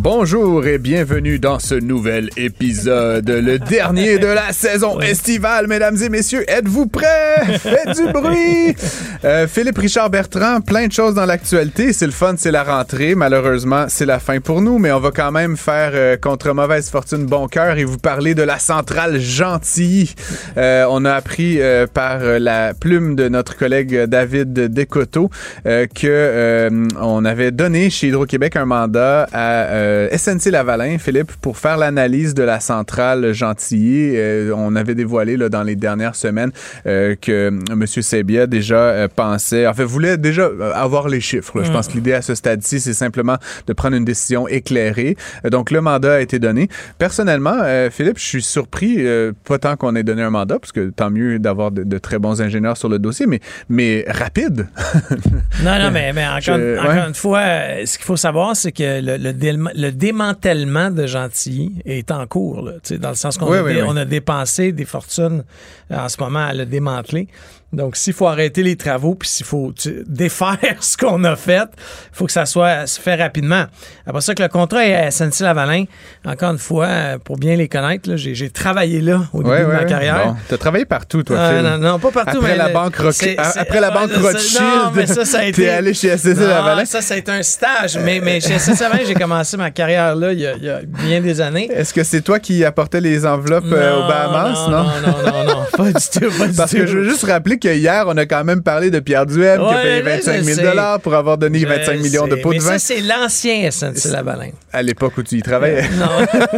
Bonjour et bienvenue dans ce nouvel épisode, le dernier de la saison estivale, mesdames et messieurs. Êtes-vous prêts? Faites du bruit! Euh, Philippe Richard Bertrand, plein de choses dans l'actualité. C'est le fun, c'est la rentrée. Malheureusement, c'est la fin pour nous, mais on va quand même faire euh, contre mauvaise fortune bon cœur et vous parler de la centrale Gentilly. Euh, on a appris euh, par la plume de notre collègue David Descoteaux euh, que euh, on avait donné chez Hydro-Québec un mandat à euh, SNC Lavalin, Philippe, pour faire l'analyse de la centrale Gentilly. Euh, on avait dévoilé là, dans les dernières semaines euh, que M. Sebia déjà euh, pensait, en fait, voulait déjà avoir les chiffres. là. Je pense que l'idée à ce stade-ci, c'est simplement de prendre une décision éclairée. Donc, le mandat a été donné. Personnellement, Philippe, je suis surpris, pas tant qu'on ait donné un mandat, parce que tant mieux d'avoir de, de très bons ingénieurs sur le dossier, mais, mais rapide. Non, non, mais, mais encore, Je- encore ouais. une fois, ce qu'il faut savoir, c'est que le, le, le démantèlement de Gentilly est en cours, là, tu sais, dans le sens qu'on Oui, a, oui, oui. a dépensé des fortunes euh, en ce moment à le démanteler. Donc, s'il faut arrêter les travaux, puis s'il faut tu défaire ce qu'on a fait, il faut que ça soit se fait rapidement. Après ça, que le contrat est à SNC-Lavalin, encore une fois, euh, pour bien les connaître, j'ai travaillé là au début Ouais, de ma carrière. Bon, t'as travaillé partout, toi, Ah, non, non, pas partout. Après mais la banque, après la Rothschild, Non, mais ça, ça a été. t'es allé chez SNC Non, Lavalin. Ça, ça a été un stage. Mais, mais chez SNC Lavalin, j'ai commencé ma carrière là il y a, il y a bien des années. Est-ce que c'est toi qui apportais les enveloppes euh, aux Bahamas, non? non, non, non, non, pas du tout, pas du Parce tout. que je veux juste rappeler que hier, on a quand même parlé de Pierre Duhem qui a Ouais, payé là, 25 je 000 sais. dollars pour avoir donné Je 25 millions de sais, pots de mais vin ça, c'est l'ancien SNC Lavalin. à l'époque où tu y travaillais. Non.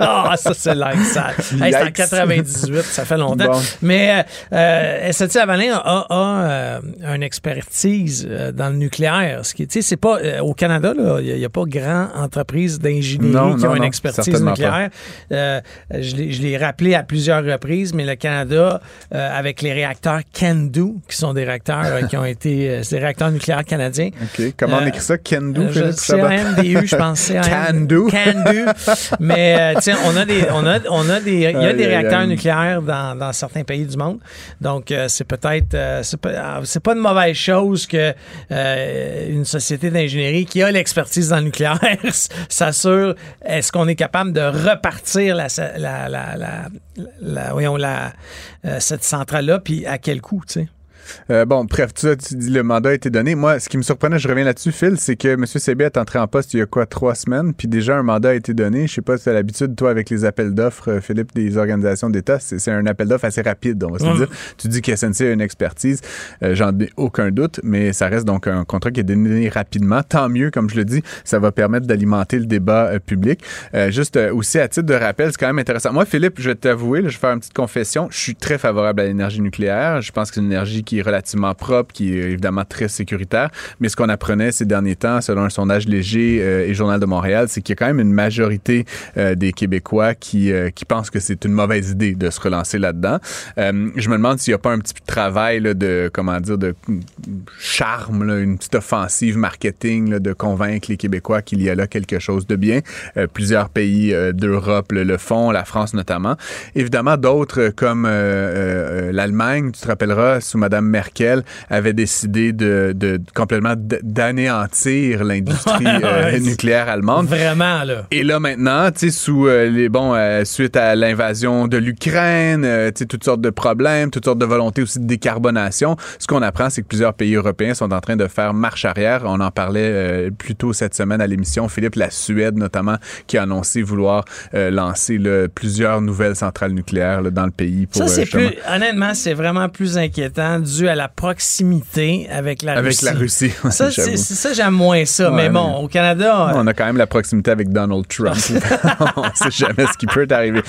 Ah, ça, c'est like ça. Hey, c'est en Yikes. 98, ça fait longtemps. Bon. Mais euh, euh, SNC Lavalin a, a, euh, une expertise euh, dans le nucléaire. Ce qui, tu sais, c'est pas euh, au Canada, il n'y a, pas grand entreprise d'ingénierie qui non, ont une expertise nucléaire. Euh, je l'ai rappelé à plusieurs reprises, mais le Canada, euh, avec les réacteurs CANDU, qui sont des réacteurs euh, qui ont été euh, des réacteurs nucléaires canadiens. OK. Comment on Euh, écrit ça? Kendo, Euh, je- Philippe? C-A-N-D-U, je pense. C-A-N- Can-do. Can-do. Mais, euh, tu sais, on a des, on a, on a des, il y a des réacteurs nucléaires dans, dans certains pays du monde. Donc, euh, c'est peut-être, euh, c'est pas, pas une mauvaise chose que euh, une société d'ingénierie qui a l'expertise dans le nucléaire s'assure est-ce qu'on est capable de repartir la, la, la, la, euh, cette centrale-là, puis à quel coût, tu sais. Euh, bon, bref, tu, tu dis le mandat a été donné. Moi, ce qui me surprenait, je reviens là-dessus, Phil, c'est que M. Sebi est entré en poste il y a quoi, trois semaines, puis déjà un mandat a été donné. Je sais pas si tu as l'habitude, toi, avec les appels d'offres, euh, Philippe, des organisations d'État, c'est un appel d'offres assez rapide, on va se dire. Tu dis que SNC a une expertise, euh, j'en ai aucun doute, mais ça reste donc un contrat qui est donné rapidement. Tant mieux, comme je le dis, ça va permettre d'alimenter le débat euh, public. Euh, juste aussi, à titre de rappel, c'est quand même intéressant. Moi, Philippe, je vais t'avouer, je vais faire une petite confession, je suis très favorable à l'énergie nucléaire. Je pense que c'est une énergie qui relativement propre, qui est évidemment très sécuritaire. Mais ce qu'on apprenait ces derniers temps, selon un sondage léger euh, et Journal de Montréal, c'est qu'il y a quand même une majorité euh, des Québécois qui, euh, qui pensent que c'est une mauvaise idée de se relancer là-dedans. Je me demande s'il n'y a pas un petit travail de, comment dire, de charme, une petite offensive marketing de convaincre les Québécois qu'il y a là quelque chose de bien. Plusieurs pays d'Europe le, le font, la France notamment. Évidemment, d'autres comme l'Allemagne, tu te rappelleras, sous Mme Merkel avait décidé de, de complètement d'anéantir l'industrie euh, nucléaire allemande. Vraiment, là. Et là, maintenant, tu sais, sous euh, les, bon, euh, suite à l'invasion de l'Ukraine, tu sais, toutes sortes de problèmes, toutes sortes de volontés aussi de décarbonation, ce qu'on apprend, c'est que plusieurs pays européens sont en train de faire marche arrière. On en parlait plus tôt cette semaine à l'émission. Philippe, la Suède notamment, qui a annoncé vouloir lancer plusieurs nouvelles centrales nucléaires dans le pays. Pour, ça, c'est plus, honnêtement, c'est vraiment plus inquiétant dû à la proximité avec la Russie. Avec la Russie. ça, c'est, ça, j'aime moins ça. mais bon, au Canada. On a quand même la proximité avec Donald Trump. on ne sait jamais ce qui peut arriver.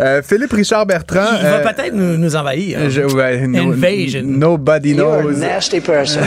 Euh, Philippe Richard Bertrand. Il va euh, peut-être nous, nous envahir. Je, Invasion. Nobody knows. You're a nasty person.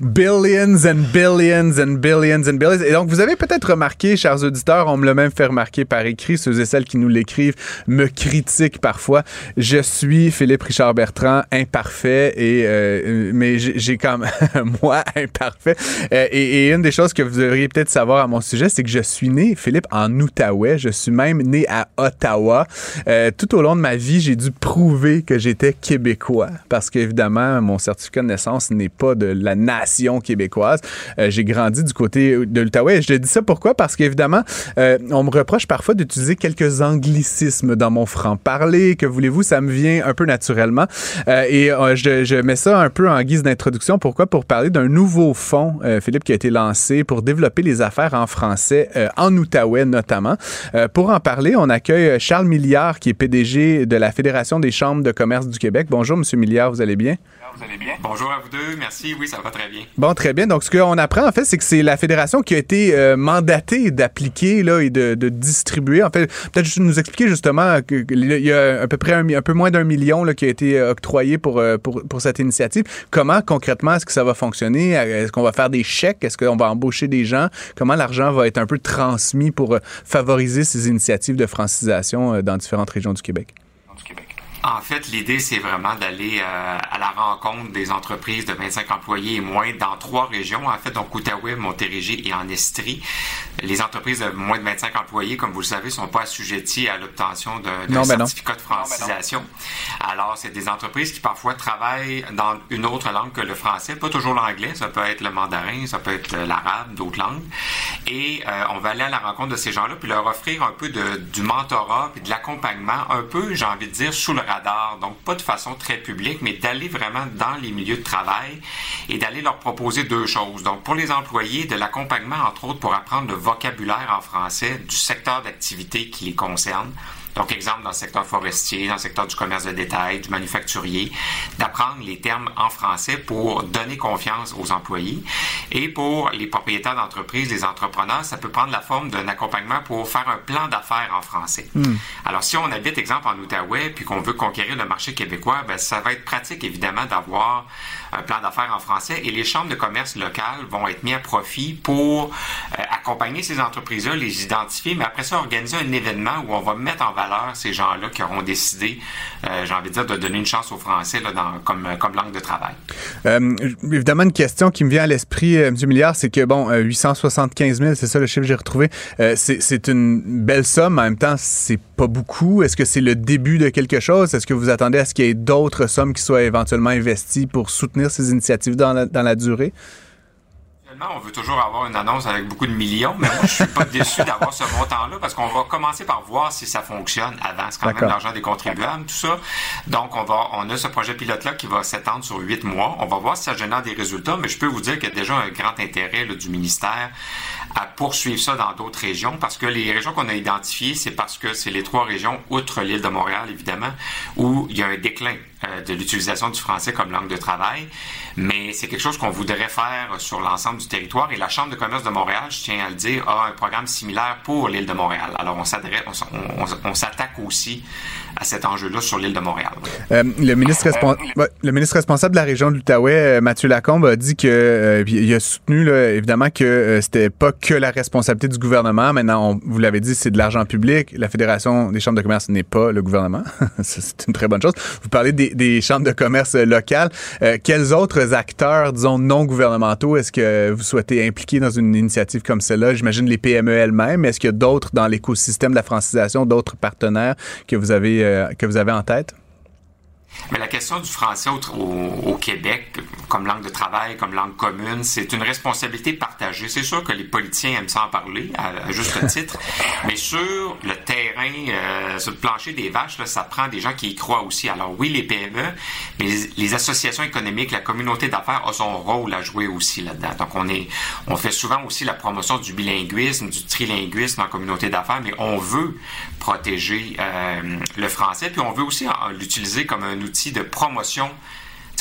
billions and billions and billions and billions. Et donc, vous avez peut-être remarqué, chers auditeurs, on me l'a même fait remarquer par écrit, ceux et celles qui nous l'écrivent me critiquent parfois. Je suis Philippe Richard Bertrand, imparfait, et euh, mais j'ai comme moi imparfait. Euh, et, une des choses que vous devriez peut-être savoir à mon sujet, c'est que je suis né, Philippe, en Outaouais. Je suis même né à Ottawa. Euh, tout au long de ma vie, j'ai dû prouver que j'étais québécois parce qu'évidemment, mon certificat de naissance n'est pas de la nation québécoise. j'ai grandi du côté de l'Outaouais. Je dis ça pourquoi? Parce qu'évidemment, on me reproche parfois d'utiliser quelques anglicismes dans mon franc-parler. Que voulez-vous? Ça me vient un peu naturellement. et je, je mets ça un peu en guise d'introduction. Pourquoi? Pour parler d'un nouveau fonds, euh, Philippe, qui a été lancé pour développer les affaires en français, euh, en Outaouais notamment. Euh, pour en parler, on accueille Charles Milliard, qui est PDG de la Fédération des chambres de commerce du Québec. Bonjour, Monsieur Milliard, vous allez bien? Bonjour à vous deux, merci. Oui, ça va très bien. Bon, très bien. Donc, ce qu'on apprend, en fait, c'est que c'est la fédération qui a été mandatée d'appliquer là, et de, distribuer. En fait, peut-être juste nous expliquer justement qu'il y a à peu près un, peu moins d'un million qui a été octroyé pour, pour, pour cette initiative. Comment concrètement est-ce que ça va fonctionner? Est-ce qu'on va faire des chèques? Est-ce qu'on va embaucher des gens? Comment l'argent va être un peu transmis pour euh, favoriser ces initiatives de francisation euh, dans différentes régions du Québec? En fait, l'idée, c'est vraiment d'aller euh, à la rencontre des entreprises de 25 employés et moins dans trois régions, en fait, donc Outaouais, Montérégie et en Estrie. Les entreprises de moins de 25 employés, comme vous le savez, sont pas assujetties à l'obtention d'un ben certificat de francisation. Alors, c'est des entreprises qui parfois travaillent dans une autre langue que le français, pas toujours l'anglais, ça peut être le mandarin, ça peut être l'arabe, d'autres langues. Et euh, on va aller à la rencontre de ces gens-là, puis leur offrir un peu de, du mentorat, puis de l'accompagnement, un peu, j'ai envie de dire, sous le radar, donc pas de façon très publique, mais d'aller vraiment dans les milieux de travail et d'aller leur proposer deux choses. Donc pour les employés, de l'accompagnement, entre autres, pour apprendre le vocabulaire en français du secteur d'activité qui les concerne. Donc, exemple, dans le secteur forestier, dans le secteur du commerce de détail, du manufacturier, d'apprendre les termes en français pour donner confiance aux employés. Et pour les propriétaires d'entreprise, les entrepreneurs, ça peut prendre la forme d'un accompagnement pour faire un plan d'affaires en français. Hmm. Alors, si on habite, exemple, en Outaouais, puis qu'on veut conquérir le marché québécois, ben, ça va être pratique, évidemment, d'avoir plan d'affaires en français et les chambres de commerce locales vont être mis à profit pour euh, accompagner ces entreprises-là, les identifier, mais après ça, organiser un événement où on va mettre en valeur ces gens-là qui auront décidé, euh, j'ai envie de dire, de donner une chance au français là, dans, comme, comme langue de travail. Euh, évidemment, une question qui me vient à l'esprit, M. Milliard, c'est que, bon, 875 000, c'est ça le chiffre que j'ai retrouvé, c'est une belle somme, en même temps, c'est pas beaucoup? Est-ce que c'est le début de quelque chose? Est-ce que vous attendez à ce qu'il y ait d'autres sommes qui soient éventuellement investies pour soutenir ces initiatives dans la, dans la durée? on veut toujours avoir une annonce avec beaucoup de millions, mais moi, je suis pas déçu d'avoir ce montant-là parce qu'on va commencer par voir si ça fonctionne avant. C'est quand même l'argent des contribuables, tout ça. Donc, on va, on a ce projet pilote-là qui va s'étendre sur huit mois. On va voir si ça génère des résultats, mais je peux vous dire qu'il y a déjà un grand intérêt du ministère à poursuivre ça dans d'autres régions parce que les régions qu'on a identifiées, c'est parce que c'est les trois régions, outre l'île de Montréal, évidemment, où il y a un déclin euh, de l'utilisation du français comme langue de travail, mais c'est quelque chose qu'on voudrait faire sur l'ensemble du territoire et la Chambre de commerce de Montréal, je tiens à le dire, a un programme similaire pour l'île de Montréal. Alors on s'adresse, on, s'attaque aussi à cet enjeu-là sur l'île de Montréal. Euh, le, ministre le ministre responsable de la région de l'Outaouais, euh, Mathieu Lacombe, a dit que il a soutenu évidemment que c'était pas que la responsabilité du gouvernement. Maintenant, on, vous l'avez dit, c'est de l'argent public. La Fédération des chambres de commerce n'est pas le gouvernement. c'est une très bonne chose. Vous parlez des des, chambres de commerce locales. Euh, quels autres acteurs, disons, non gouvernementaux, est-ce que vous souhaitez impliquer dans une initiative comme celle-là? J'imagine les PME elles-mêmes. Est-ce qu'il y a d'autres dans l'écosystème de la francisation, d'autres partenaires que vous avez, euh, que vous avez en tête? Mais la question du français au, au, Québec, comme langue de travail, comme langue commune, c'est une responsabilité partagée. C'est sûr que les politiciens aiment s'en parler, à, juste titre, mais sur le terrain, euh, sur le plancher des vaches, là, ça prend des gens qui y croient aussi. Alors oui, les PME, mais les, associations économiques, la communauté d'affaires a son rôle à jouer aussi là-dedans. Donc on est, on fait souvent aussi la promotion du bilinguisme, du trilinguisme en communauté d'affaires, mais on veut protéger euh, le français, puis on veut aussi l'utiliser comme un outil de promotion.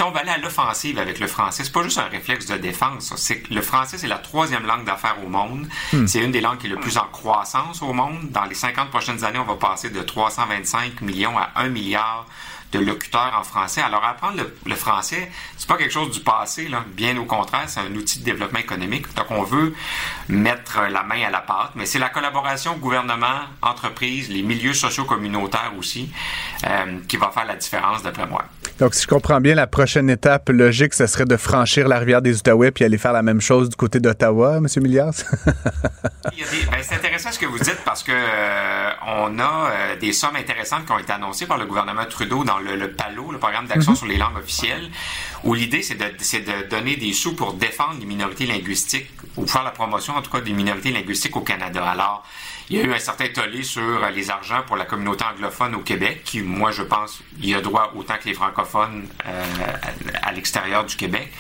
on va aller à l'offensive avec le français. C'est pas juste un réflexe de défense. C'est le français, c'est la troisième langue d'affaires au monde. Hmm. C'est une des langues qui est le plus en croissance au monde. Dans les 50 prochaines années, on va passer de 325 millions à 1 milliard de locuteurs en français. Alors apprendre le, français, c'est pas quelque chose du passé, là. bien au contraire, c'est un outil de développement économique. Donc on veut mettre la main à la pâte, mais c'est la collaboration gouvernement, entreprise, les milieux sociaux communautaires aussi euh, qui va faire la différence d'après moi. Donc, si je comprends bien, la prochaine étape logique, ce serait de franchir la rivière des Outaouais puis aller faire la même chose du côté d'Ottawa, M. Milliard? Ben, c'est intéressant ce que vous dites parce que euh, on a euh, des sommes intéressantes qui ont été annoncées par le gouvernement Trudeau dans le, PALO, le programme d'action mhm. sur les langues officielles, où l'idée, c'est de, de, donner des sous pour défendre les minorités linguistiques ou faire la promotion, en tout cas, des minorités linguistiques au Canada. Alors, il y a eu un certain tollé sur les argents pour la communauté anglophone au Québec, qui, moi, je pense, il y a droit autant que les francophones euh, à, l'extérieur du Québec.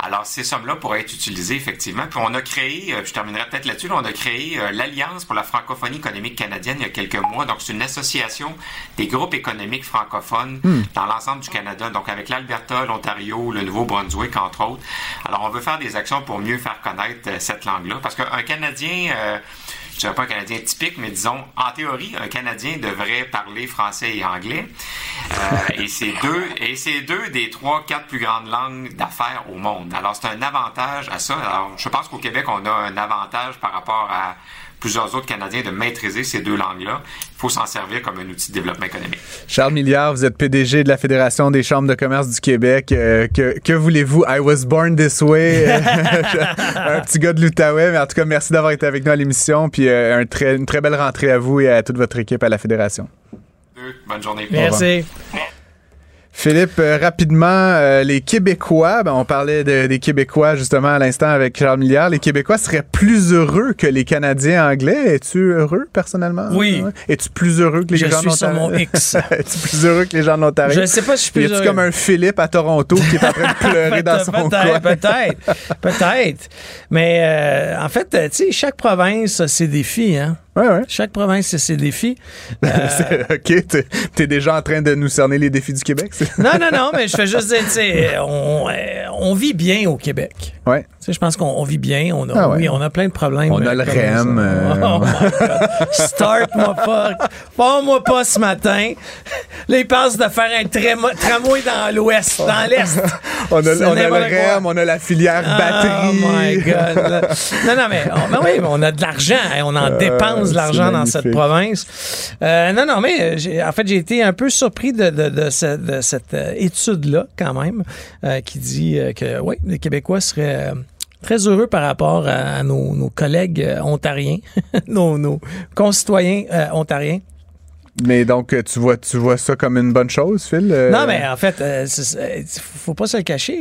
Alors, ces sommes-là pourraient être utilisées, effectivement. Puis on a créé, euh, je terminerai peut-être là-dessus, on a créé euh, l'Alliance pour la francophonie économique canadienne il y a quelques mois. Donc, c'est une association des groupes économiques francophones hmm. dans l'ensemble du Canada. Donc, avec l'Alberta, l'Ontario, le Nouveau-Brunswick, entre autres. Alors, on veut faire des actions pour mieux faire connaître cette langue-là. Parce qu'un Canadien je dirais pas un Canadien typique, mais disons, en théorie, un Canadien devrait parler français et anglais. Euh, et c'est deux, et c'est deux des trois, quatre plus grandes langues d'affaires au monde. Alors, c'est un avantage à ça. Alors, je pense qu'au Québec, on a un avantage par rapport à plusieurs autres Canadiens de maîtriser ces deux langues-là. Il faut s'en servir comme un outil de développement économique. Charles Milliard, vous êtes PDG de la Fédération des chambres de commerce du Québec. Euh, que, que voulez-vous? I was born this way. un petit gars de l'Outaouais, mais en tout cas, merci d'avoir été avec nous à l'émission. Puis euh, un très, une très belle rentrée à vous et à toute votre équipe à la Fédération. Bonne journée. Merci. Philippe, euh, rapidement, euh, les Québécois, ben, on parlait des Québécois justement à l'instant avec Charles Milliard, les Québécois seraient plus heureux que les Canadiens anglais. Es-tu heureux personnellement? Oui. Es-tu plus heureux que les je gens suis sur mon X. Es-tu plus heureux que les gens de l'Ontario? Je ne sais pas si je suis plus heureux. comme un Philippe à Toronto qui est en train de pleurer dans son coin? Peut-être, peut-être. Mais euh, en fait, tu sais, chaque province a ses défis, hein? Chaque province a ses défis. Euh... OK, t'es es déjà en train de nous cerner les défis du Québec? non, non, non, mais je fais juste dire, tu sais, on, euh, on, vit bien au Québec. Ouais. Je pense qu'on vit bien. On a, ah Oui, on a plein de problèmes. On a le REM. Euh, oh Start-moi pas. Pas-moi pas ce matin. Là, ils pensent de faire un tramway dans l'ouest, dans l'est. on a, on a le REM, on a la filière oh batterie. Oh my God. non, non, mais, on, mais oui, on a de l'argent. On en euh, dépense de l'argent dans cette province. Euh, non, non, mais en fait, j'ai été un peu surpris de, de, de, cette étude-là, quand même, qui dit que, oui, les Québécois seraient très heureux par rapport à, nos, collègues euh, ontariens, nos, concitoyens euh, ontariens. Mais donc, euh, tu vois, tu vois ça comme une bonne chose, Phil? Euh? Non, mais en fait, il faut pas se le cacher.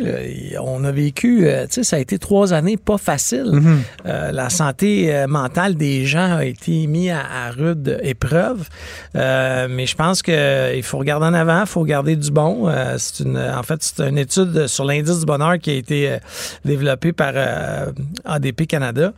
On a vécu, tu sais, ça a été trois années pas faciles. Mm-hmm. la santé mentale des gens a été mise à, rude épreuve. mais je pense qu'il faut regarder en avant, il faut regarder du bon. c'est une, en fait, c'est une étude sur l'indice du bonheur qui a été développée par ADP Canada,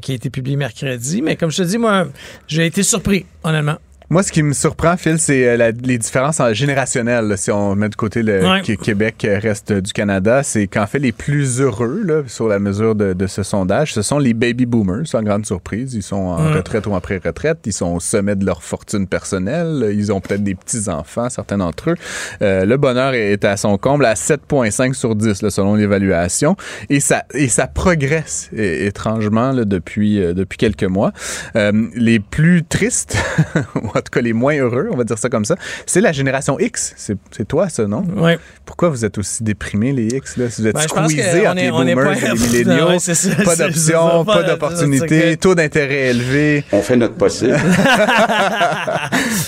qui a été publiée mercredi. Mais comme je te dis, moi, j'ai été surpris, honnêtement. Moi, ce qui me surprend, Phil, c'est euh, les différences générationnelles. si on met de côté le Québec euh, reste du Canada, c'est qu'en fait, les plus heureux là, sur la mesure de, ce sondage, ce sont les baby boomers, sans grande surprise. Ils sont en retraite ou après retraite. Ils sont au sommet de leur fortune personnelle. Ils ont peut-être des petits-enfants, certains d'entre eux. Euh, le bonheur est à son comble à 7,5 sur 10, selon l'évaluation. Et ça, et ça progresse étrangement depuis, depuis quelques mois. les plus tristes, tout cas les moins heureux, on va dire ça comme ça, c'est la génération X. C'est c'est toi, ça, non? Oui. Pourquoi vous êtes aussi déprimés, les X? Là? Vous êtes Ben, squeezés entre est- les boomers pas- et les milléniaux. Ouais, c'est ça, pas d'options, pas pas- d'opportunités, taux d'intérêt élevé. On fait notre possible.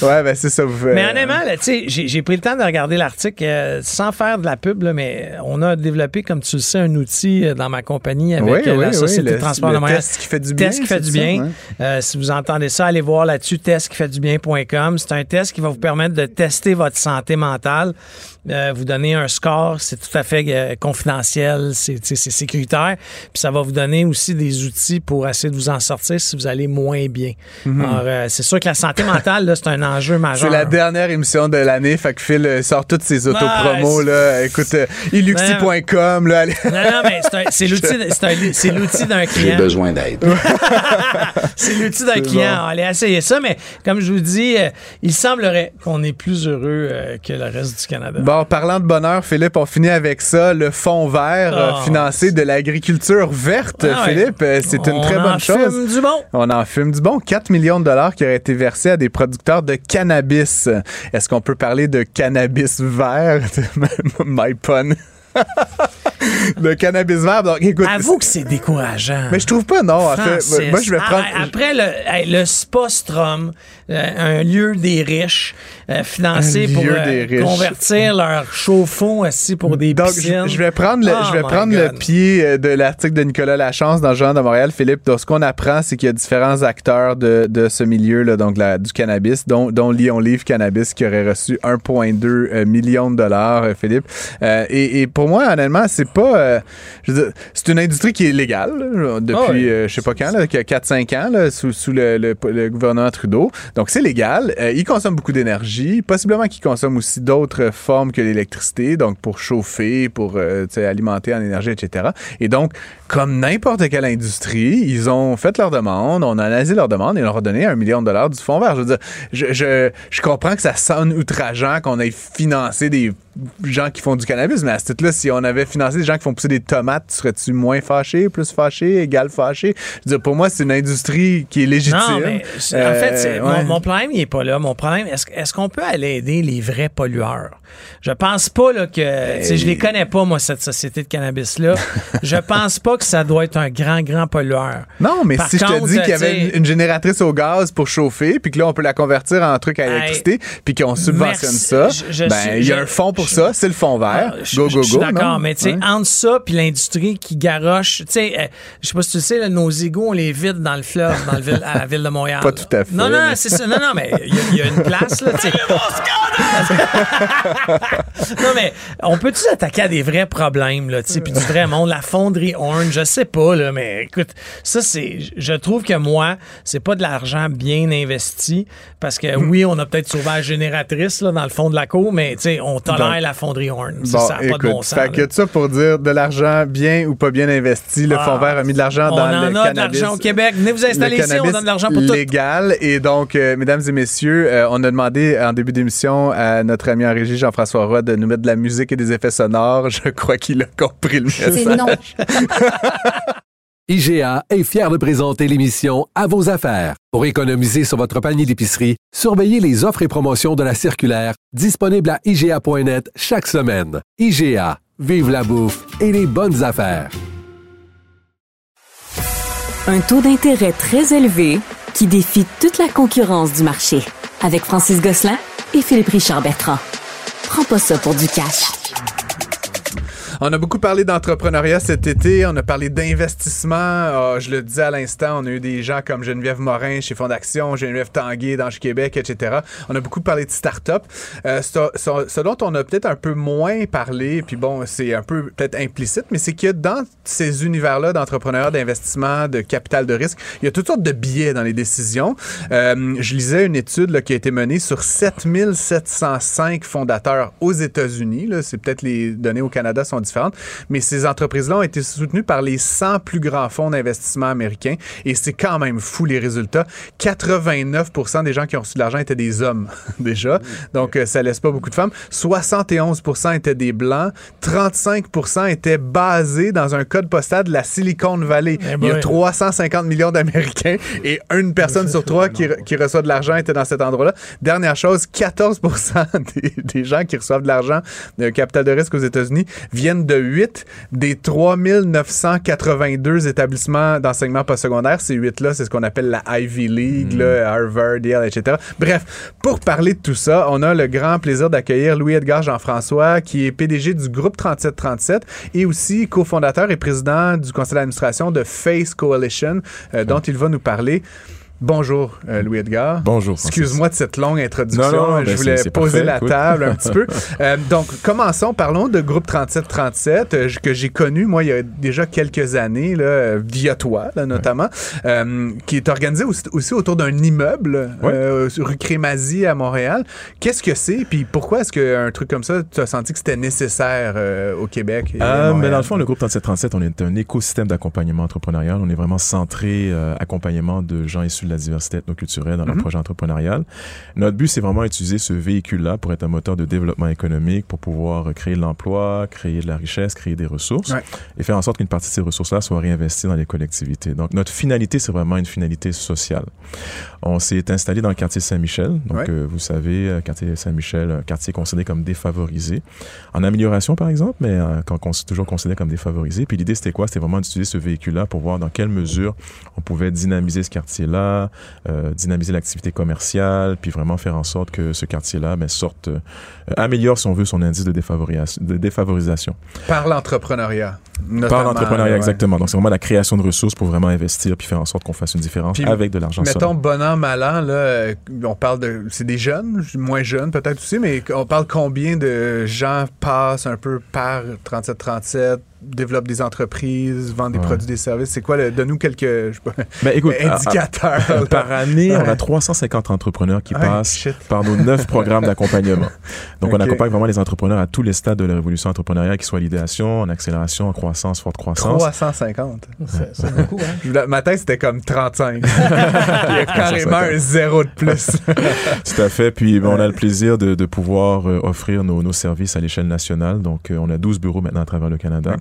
Ouais, ben c'est ça. Vous, Mais euh, honnêtement, là, tu sais, j'ai j'ai pris le temps de regarder l'article euh, sans faire de la pub, là, mais on a développé, comme tu le sais, un outil euh, dans ma compagnie avec Oui, euh, oui, la oui, Société le- de transport le de Montréal. test qui fait du bien, Test qui fait du ça, bien. ouais. Euh, si vous entendez ça, allez voir là-dessus, C'est un test qui va vous permettre de tester votre santé mentale. Euh, vous donner un score, c'est tout à fait euh, confidentiel, c'est tu sais, c'est sécuritaire. Puis ça va vous donner aussi des outils pour essayer de vous en sortir si vous allez moins bien. Alors, euh, c'est sûr que la santé mentale, là, c'est un enjeu majeur. C'est la dernière émission de l'année, fait que Phil euh, sort toutes ses autopromos. Ouais, là. Écoute, euh, iluxi.com, là, allez. Non, non, mais c'est un- c'est l'outil de- c'est un- c'est l'outil d'un J'ai client. besoin d'aide. C'est l'outil d'un client. bon. Allez essayer ça, mais comme je vous dis, euh, il semblerait qu'on est plus heureux euh, que le reste du Canada. Bon, parlant de bonheur, Philippe, on finit avec ça. Le fonds vert euh, Oh. financé de l'agriculture verte, Ah. Philippe, euh, c'est une On très en bonne chose. fume du bon. On en fume du bon. 4 millions de dollars qui auraient été versés à des producteurs de cannabis. Est-ce qu'on peut parler de cannabis vert? My pun. le cannabis vert. Donc, écoute. Avoue que c'est décourageant. Mais je trouve pas, non. En fait, Francis. moi, je vais Ah, prendre. Après le, le euh, un lieu des riches, euh, financé pour euh, riches. convertir leur chauffe-eau aussi pour des Donc, piscines. je, vais prendre le, Oh je vais my prendre le pied euh, de l'article de Nicolas Lachance dans le Journal de Montréal, Philippe. Donc, ce qu'on apprend, c'est qu'il y a différents acteurs de, de ce milieu, là, donc la- du cannabis, dont, dont Lyon Livre Cannabis, qui aurait reçu 1,2 euh, million de dollars, euh, Philippe. Euh, et, et pour moi, honnêtement, c'est pas. euh, c'est une industrie qui est légale là, depuis, Ah oui. euh, je sais pas quand, là, 4-5 ans, là, sous, sous le, le- le gouvernement Trudeau. Donc, c'est légal. Euh, il consomme beaucoup d'énergie. Possiblement qu'il consomme aussi d'autres formes que l'électricité, donc pour chauffer, pour euh, alimenter en énergie, etc. Et donc, comme n'importe quelle industrie, ils ont fait leur demande, on a analysé leur demande et on leur a donné un million de dollars du fonds vert. Je veux dire, je, je comprends que ça sonne outrageant qu'on ait financé des gens qui font du cannabis, mais à ce titre-là, si on avait financé des gens qui font pousser des tomates, serais-tu moins fâché, plus fâché, égal fâché? Je veux dire, pour moi, c'est une industrie qui est légitime. Non, mais en Euh, fait, ouais. mon, mon problème, il n'est pas là. Mon problème, est-ce est-ce qu'on peut aller aider les vrais pollueurs? Je pense pas là, que. sais, Je les connais pas, moi, cette société de cannabis-là. je pense pas que ça doit être un grand, grand pollueur. Non, mais Par si je te dis qu'il y avait une, une génératrice au gaz pour chauffer, puis que là, on peut la convertir en truc à Hey, électricité, puis qu'on subventionne merci. ça, ben, il y a un fonds pour ça, c'est le fonds vert. Ah, je, go, go, je suis go. d'accord, mais tu sais, Ouais. entre ça puis l'industrie qui garoche, tu sais, euh, je sais pas si tu le sais, là, nos égouts, on les vide dans le fleuve, dans le ville, à la ville de Montréal. Pas tout à fait, Non, non, c'est ça. Non, non, mais il y, a- il y a une place, là, tu sais. non, mais on peut-tu s'attaquer à des vrais problèmes, là, tu sais, puis du vrai monde, la fonderie Orange, je sais pas, là, mais écoute, ça, c'est, je trouve que moi, c'est pas de l'argent bien investi, parce que oui, on a peut-être sauvé la génératrice, là, dans le fond de la cour, mais, tu sais, on tolère La fonderie Orange. Bon, ça n'a pas écoute, de bon sens. fait là. que tout ça pour dire de l'argent bien ou pas bien investi. Le Ah, fonds vert a mis de l'argent on dans en le a de cannabis. l'argent au Québec. Venez vous installer le ici, on cannabis donne de l'argent pour tout. légal. Et donc, euh, mesdames et messieurs, euh, on a demandé en début d'émission à notre ami en régie Jean-François Roy de nous mettre de la musique et des effets sonores. Je crois qu'il a compris le message. C'est non. IGA est fier de présenter l'émission À vos affaires. Pour économiser sur votre panier d'épicerie, surveillez les offres et promotions de la circulaire disponible à IGA.net chaque semaine. IGA, vive la bouffe et les bonnes affaires. Un taux d'intérêt très élevé qui défie toute la concurrence du marché. Avec Francis Gosselin et Philippe Richard Bertrand. Prends pas ça pour du cash. On a beaucoup parlé d'entrepreneuriat cet été, on a parlé d'investissement. Ah, je le disais à l'instant, on a eu des gens comme Geneviève Morin chez Fondation, Geneviève Tanguay dans Québec, etc. On a beaucoup parlé de start-up. Euh, ce, ce- ce dont on a peut-être un peu moins parlé, puis bon, c'est un peu peut-être implicite, mais c'est que dans ces univers-là d'entrepreneuriat, d'investissement, de capital de risque, il y a toutes sortes de biais dans les décisions. Euh, je lisais une étude là, qui a été menée sur 7705 fondateurs aux États-Unis. C'est peut-être les données au Canada sont différentes. Mais ces entreprises-là ont été soutenues par les 100 plus grands fonds d'investissement américains. Et c'est quand même fou les résultats. 89% des gens qui ont reçu de l'argent étaient des hommes, déjà. Donc, euh, ça laisse pas beaucoup de femmes. 71% étaient des blancs. 35% étaient basés dans un code postal de la Silicon Valley. Eh Il y a boy. 350 millions d'Américains et une personne sur trois qui, qui reçoit de l'argent était dans cet endroit-là. Dernière chose, 14 des, des gens qui reçoivent de l'argent de capital de risque aux États-Unis viennent de 8 des 3982 établissements d'enseignement postsecondaire. Ces 8-là, c'est ce qu'on appelle la Ivy League, là, Harvard, Yale, etc. Bref, pour parler de tout ça, on a le grand plaisir d'accueillir Louis-Edgar Jean-François, qui est PDG du groupe 3737 et aussi cofondateur et président du conseil d'administration de Face Coalition, euh, dont il va nous parler. Bonjour, euh, Louis-Edgar. Bonjour. Excuse-moi de cette longue introduction. Non, non, je ben, voulais poser parfait, la écoute. table un petit peu. Euh, donc, commençons. Parlons de groupe 3737 euh, que j'ai connu, moi, il y a déjà quelques années, là, euh, via toi, là, notamment, qui est organisé aussi, aussi autour d'un immeuble Ouais. rue Crémazie à Montréal. Qu'est-ce que c'est? Puis pourquoi est-ce qu'un truc comme ça, tu as senti que c'était nécessaire au Québec? mais dans le fond, le groupe 3737, on est un écosystème d'accompagnement entrepreneurial. On est vraiment centré accompagnement de gens issus de la diversité ethnoculturelle dans leur Mhm. projet entrepreneurial. Notre but, c'est vraiment utiliser ce véhicule-là pour être un moteur de développement économique, pour pouvoir euh, créer de l'emploi, créer de la richesse, créer des ressources Ouais. et faire en sorte qu'une partie de ces ressources-là soit réinvestie dans les collectivités. Donc, notre finalité, c'est vraiment une finalité sociale. On s'est installé dans le quartier Saint-Michel. Donc, Ouais. euh, vous savez, euh, quartier Saint-Michel, un quartier considéré comme défavorisé. En amélioration, par exemple, mais euh, quand toujours considéré comme défavorisé. Puis l'idée, c'était quoi? C'était vraiment d'utiliser ce véhicule-là pour voir dans quelle mesure on pouvait dynamiser ce quartier-là, euh, dynamiser l'activité commerciale, puis vraiment faire en sorte que ce quartier-là ben, sorte, euh, améliore, si on veut, son indice de, défavorisation. De défavorisation. Par l'entrepreneuriat. Par l'entrepreneuriat, ouais. exactement. Donc, c'est vraiment la création de ressources pour vraiment investir puis faire en sorte qu'on fasse une différence Puis, avec de l'argent Mettons, solide. bon an, mal an, là, euh, on parle de. C'est des jeunes, moins jeunes peut-être aussi, mais on parle combien de gens passent un peu par 3737, développent des entreprises, vendent des Ouais. produits, des services. C'est quoi, le- donne-nous quelques je sais pas, Ben, écoute, à- à- indicateurs. là. par année, on a 350 entrepreneurs qui passent shit. par nos neuf programmes d'accompagnement. Donc, on accompagne vraiment les entrepreneurs à tous les stades de la révolution entrepreneuriale, qu'ils soient en idéation, en accélération, en croissance, forte croissance. 350. C'est c'est beaucoup, hein? La- Ma tête, c'était comme 35. Il y a carrément un zéro de plus. Tout à fait. Puis, ben, on a le plaisir de, de pouvoir euh, offrir nos, nos services à l'échelle nationale. Donc, euh, on a 12 bureaux maintenant à travers le Canada.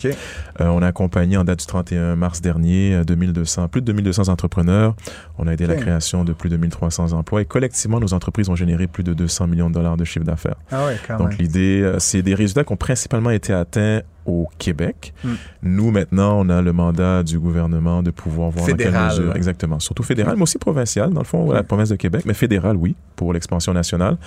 Euh, on a accompagné en date du 31 mars dernier euh, 2200, plus de 2200 entrepreneurs. On a aidé à Ok. la création de plus de 1300 emplois et collectivement, nos entreprises ont généré plus de 200 millions de dollars de chiffre d'affaires. Ah ouais, Donc l'idée, euh, c'est des résultats qui ont principalement été atteints au Québec. Mm. Nous, maintenant, on a le mandat du gouvernement de pouvoir voir dans quelle mesure. Exactement. Surtout fédéral, mais aussi provincial, dans le fond, la province de Québec, mais fédéral, oui, pour l'expansion nationale,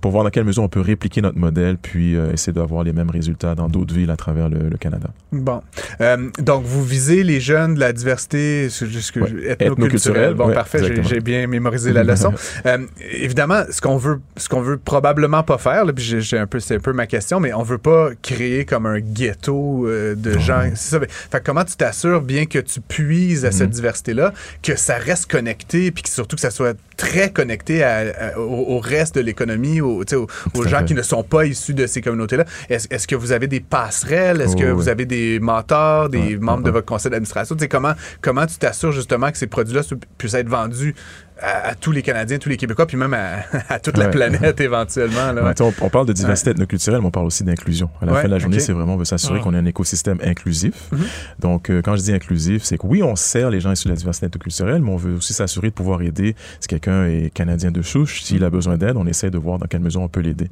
pour voir dans quelle mesure on peut répliquer notre modèle, puis euh, essayer d'avoir les mêmes résultats dans d'autres villes à travers le, le Canada. Bon. Euh, donc, vous visez les jeunes de la diversité Ouais. ethnoculturelle. Bon, ouais, parfait, j'ai- bien mémorisé la leçon. Euh, évidemment, ce qu'on veut, ce qu'on veut probablement pas faire, là, puis j'ai- j'ai un peu, c'est un peu ma question, mais on veut pas créer comme un ghetto euh, de gens. C'est ça. Fait, que comment tu t'assures, bien que tu puises à cette Mhm. diversité-là, que ça reste connecté, puis que surtout que ça soit très connecté à- à- au, au reste de l'économie, aux, gens fait. qui ne sont pas issus de ces communautés-là? Est-ce que vous avez des passerelles? Est-ce que Oh, vous avez des mentors, des Ouais, membres ouais, de votre conseil d'administration? Comment, comment tu t'assures justement que ces produits-là se- puissent être vendus à, à tous les Canadiens, tous les Québécois, puis même à, à toute la Ouais. planète éventuellement? Là, ouais. On, on parle de diversité ethnoculturelle, mais on parle aussi d'inclusion. À la Ouais, fin de la journée, c'est vraiment, on veut s'assurer Ah. qu'on ait un écosystème inclusif. Mhm. Donc, euh, quand je dis inclusif, c'est que oui, on sert les gens issus de la diversité ethnoculturelle, mais on veut aussi s'assurer de pouvoir aider si quelqu'un est canadien de souche, s'il a besoin d'aide, on essaie de voir dans quelle mesure on peut l'aider.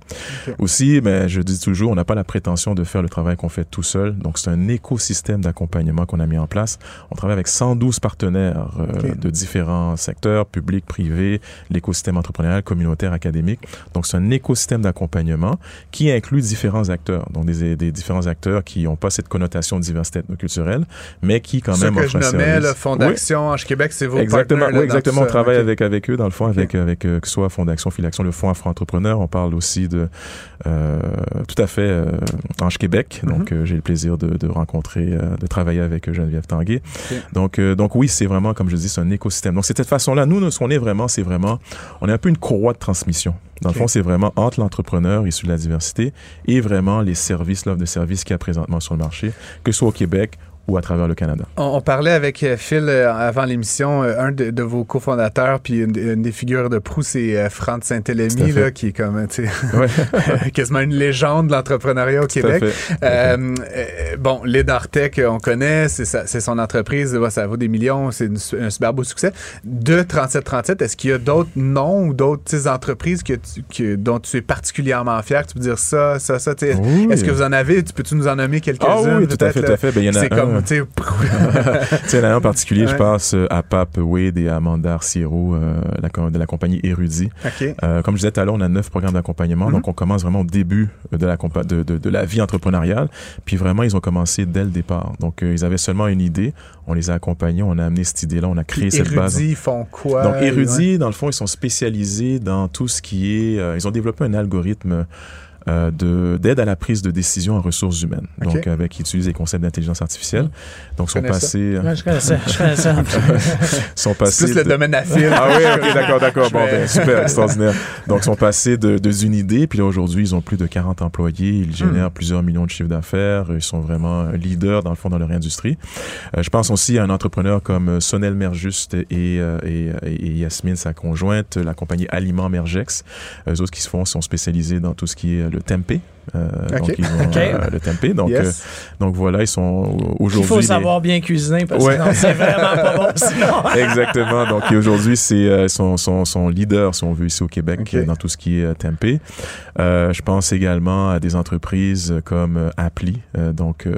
Aussi, ben, je dis toujours, on n'a pas la prétention de faire le travail qu'on fait tout seul. Donc, c'est un écosystème d'accompagnement qu'on a mis en place. On travaille avec 112 partenaires euh, de différents secteurs, publics, privés, l'écosystème entrepreneurial, communautaire, académique. Donc, c'est un écosystème d'accompagnement qui inclut différents acteurs. Donc, des, des différents acteurs qui n'ont pas cette connotation de diversité ethnoculturelle, mais qui, quand Ce même, que offrent je nommais le Fonds Oui. d'action Ange Québec, c'est vos Exactement, oui, exactement. On travaille avec, avec eux, dans le fond, avec, avec euh, que ce soit Fondation Filaction, le Fonds Afro-Entrepreneur. On parle aussi de euh, tout à fait euh, Ange Québec. Donc, Mhm. euh, j'ai le plaisir de, de rencontrer, de travailler avec Geneviève Tanguay. Donc, donc oui, c'est vraiment, comme je dis, c'est un écosystème. Donc, c'est de cette façon-là, nous, nous, ce qu'on est vraiment, c'est vraiment, on est un peu une courroie de transmission. Dans le fond, c'est vraiment entre l'entrepreneur issu de la diversité et vraiment les services, l'offre de services qu'il y a présentement sur le marché, que ce soit au Québec ou à travers le Canada. On, parlait avec euh, Phil euh, avant l'émission, euh, un de, vos cofondateurs, puis une, des figures de proue, c'est Franck Saint-Élémy, là, qui est comme, tu sais, quasiment une légende de l'entrepreneuriat au Québec. bon, Ledartech, on connaît, c'est son entreprise, ça vaut des millions, c'est un super beau succès. De 3737, est-ce qu'il y a d'autres noms ou d'autres entreprises que, dont tu es particulièrement fier? Tu peux dire ça, ça, ça, est-ce que vous en avez? Peux-tu nous en nommer quelques-unes? Ah oui, tout à fait, tout à fait. Ben, il y en a tu sais, en particulier, je pense euh, à Pape Wade et à Amanda Arciero euh, de la compagnie Érudit. Euh, comme je disais tout à l'heure, on a neuf programmes d'accompagnement. Mm-hmm. Donc, on commence vraiment au début de la, de, de, de, la vie entrepreneuriale. Puis vraiment, ils ont commencé dès le départ. Donc, ils avaient seulement une idée. On les a accompagnés. On a amené cette idée-là. On a créé cette base. Érudit, ils font quoi? Donc, Érudit, dans le fond, ils sont spécialisés dans tout ce qui est... ils ont développé un algorithme euh, de d'aide à la prise de décision en ressources humaines. Donc, avec ils utilisent les concepts d'intelligence artificielle. Donc, sont passés. Ouais, je connais ça. Je connais ça. sont passés. Plus le domaine à. Ah oui, ok, d'accord, d'accord. Bon, ben, super, extraordinaire. Donc, sont passés de, de une idée, puis là, aujourd'hui, ils ont plus de 40 employés. Ils génèrent hmm. plusieurs millions de chiffres d'affaires. Ils sont vraiment leaders, dans le fond, dans leur industrie. Euh, je pense aussi à un entrepreneur comme Sonel Merjuste et, euh, et, et, Yasmine, sa conjointe, la compagnie Aliments Mergex. Eux autres qui se font, sont spécialisés dans tout ce qui est le tempeh. Euh, donc, ils ont euh, le tempeh. Donc, euh, donc voilà, ils sont aujourd'hui. Il faut savoir bien cuisiner parce que sinon, c'est vraiment pas bon sinon. Exactement. Donc aujourd'hui, c'est son, son, son, leader, si on veut, ici au Québec, dans tout ce qui est tempeh. je pense également à des entreprises comme Appli, donc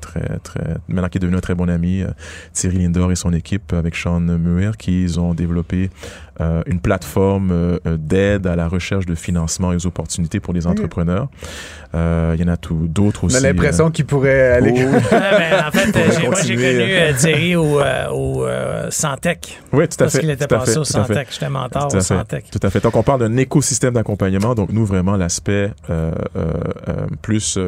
très, très, maintenant qui est devenu un très bon ami, Thierry Lindor et son équipe avec Sean Muir, qui ont développé une plateforme d'aide à la recherche de financement et aux opportunités pour les entrepreneurs. Euh, il y en a d'autres aussi. On a l'impression euh, qu'il pourrait aller. Oh. en fait, moi, j'ai connu euh, Thierry au, au Santec. Oui, tout à fait. Parce qu'il était passé au Santec. J'étais mentor au Santec. Tout à fait. Donc, on parle d'un écosystème d'accompagnement. Donc, nous, vraiment, l'aspect plus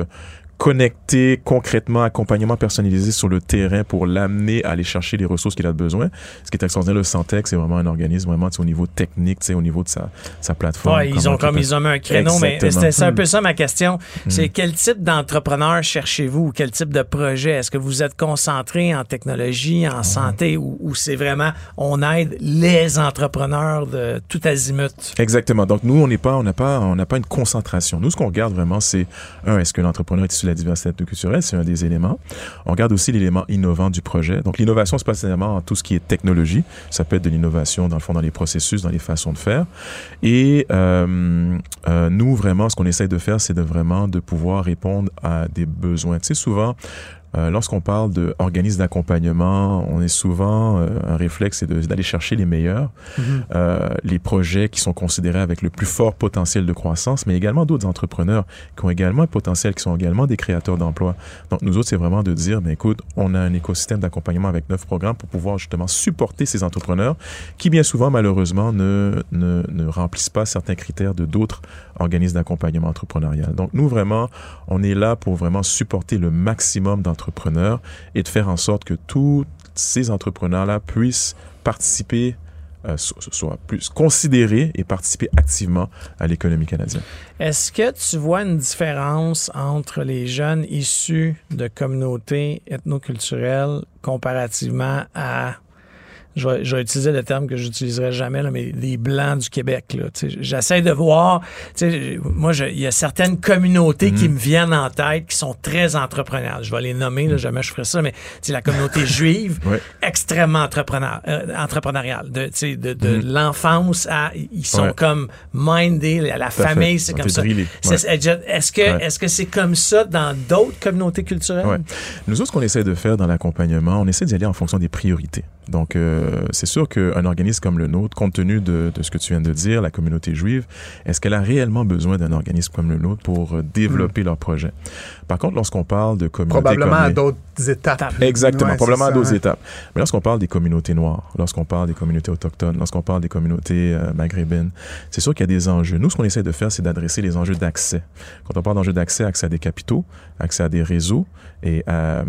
connecter concrètement, accompagnement personnalisé sur le terrain pour l'amener à aller chercher les ressources qu'il a besoin. Ce qui est extraordinaire, le Santex, c'est vraiment un organisme vraiment au niveau technique, au niveau de sa, sa plateforme. Ouais, ils ont comme ils ont mis un créneau, mais c'est un peu ça ma question. Hmm. C'est quel type d'entrepreneur cherchez-vous? Quel type de projet? Est-ce que vous êtes concentré en technologie, en santé ou, ou c'est vraiment on aide les entrepreneurs de tout azimut? Exactement. Donc nous, on n'est pas, on n'a pas, on n'a pas une concentration. Nous, ce qu'on regarde vraiment, c'est un, est-ce que l'entrepreneur est issu la diversité culturelle, c'est un des éléments. On regarde aussi l'élément innovant du projet. Donc, l'innovation, c'est pas en tout ce qui est technologie. Ça peut être de l'innovation, dans le fond, dans les processus, dans les façons de faire. Et euh, euh, nous, vraiment, ce qu'on essaie de faire, c'est de vraiment de pouvoir répondre à des besoins. Tu sais, souvent, euh, lorsqu'on parle d'organismes d'accompagnement, on est souvent, euh, un réflexe, c'est d'aller chercher les meilleurs, mm-hmm. euh, les projets qui sont considérés avec le plus fort potentiel de croissance, mais également d'autres entrepreneurs qui ont également un potentiel, qui sont également des créateurs d'emplois. Donc, nous autres, c'est vraiment de dire, ben, écoute, on a un écosystème d'accompagnement avec neuf programmes pour pouvoir justement supporter ces entrepreneurs qui, bien souvent, malheureusement, ne, ne, ne remplissent pas certains critères de d'autres organismes d'accompagnement entrepreneurial. Donc, nous, vraiment, on est là pour vraiment supporter le maximum d'entrepreneurs et de faire en sorte que tous ces entrepreneurs-là puissent participer euh, soit plus considérés et participer activement à l'économie canadienne. Est-ce que tu vois une différence entre les jeunes issus de communautés ethnoculturelles comparativement à je vais, utiliser le terme que j'utiliserai jamais, là, mais les Blancs du Québec. J'essaie de voir, moi, il y a certaines communautés qui mhm. me viennent en tête qui sont très entrepreneurs. Je vais les nommer, là, jamais je ferai ça, mais la communauté juive, extrêmement entrepreneur, euh, entrepreneuriale. De, de, de mhm. l'enfance à, ils sont comme minded, la famille, c'est comme ça. Est-ce que est-ce que c'est comme ça dans d'autres communautés culturelles? Nous autres, ce qu'on essaie de faire dans l'accompagnement, on essaie d'y aller en fonction des priorités. Donc, euh, c'est sûr qu'un organisme comme le nôtre, compte tenu de, de, ce que tu viens de dire, la communauté juive, est-ce qu'elle a réellement besoin d'un organisme comme le nôtre pour euh, développer hmm. leur projet? Par contre, lorsqu'on parle de communautés Probablement à d'autres étapes. Exactement, probablement à d'autres étapes. Mais lorsqu'on parle des communautés noires, lorsqu'on parle des communautés autochtones, lorsqu'on parle des communautés euh, maghrébines, c'est sûr qu'il y a des enjeux. Nous, ce qu'on essaie de faire, c'est d'adresser les enjeux d'accès. Quand on parle d'enjeux d'accès, accès à des capitaux, accès à des réseaux et euh,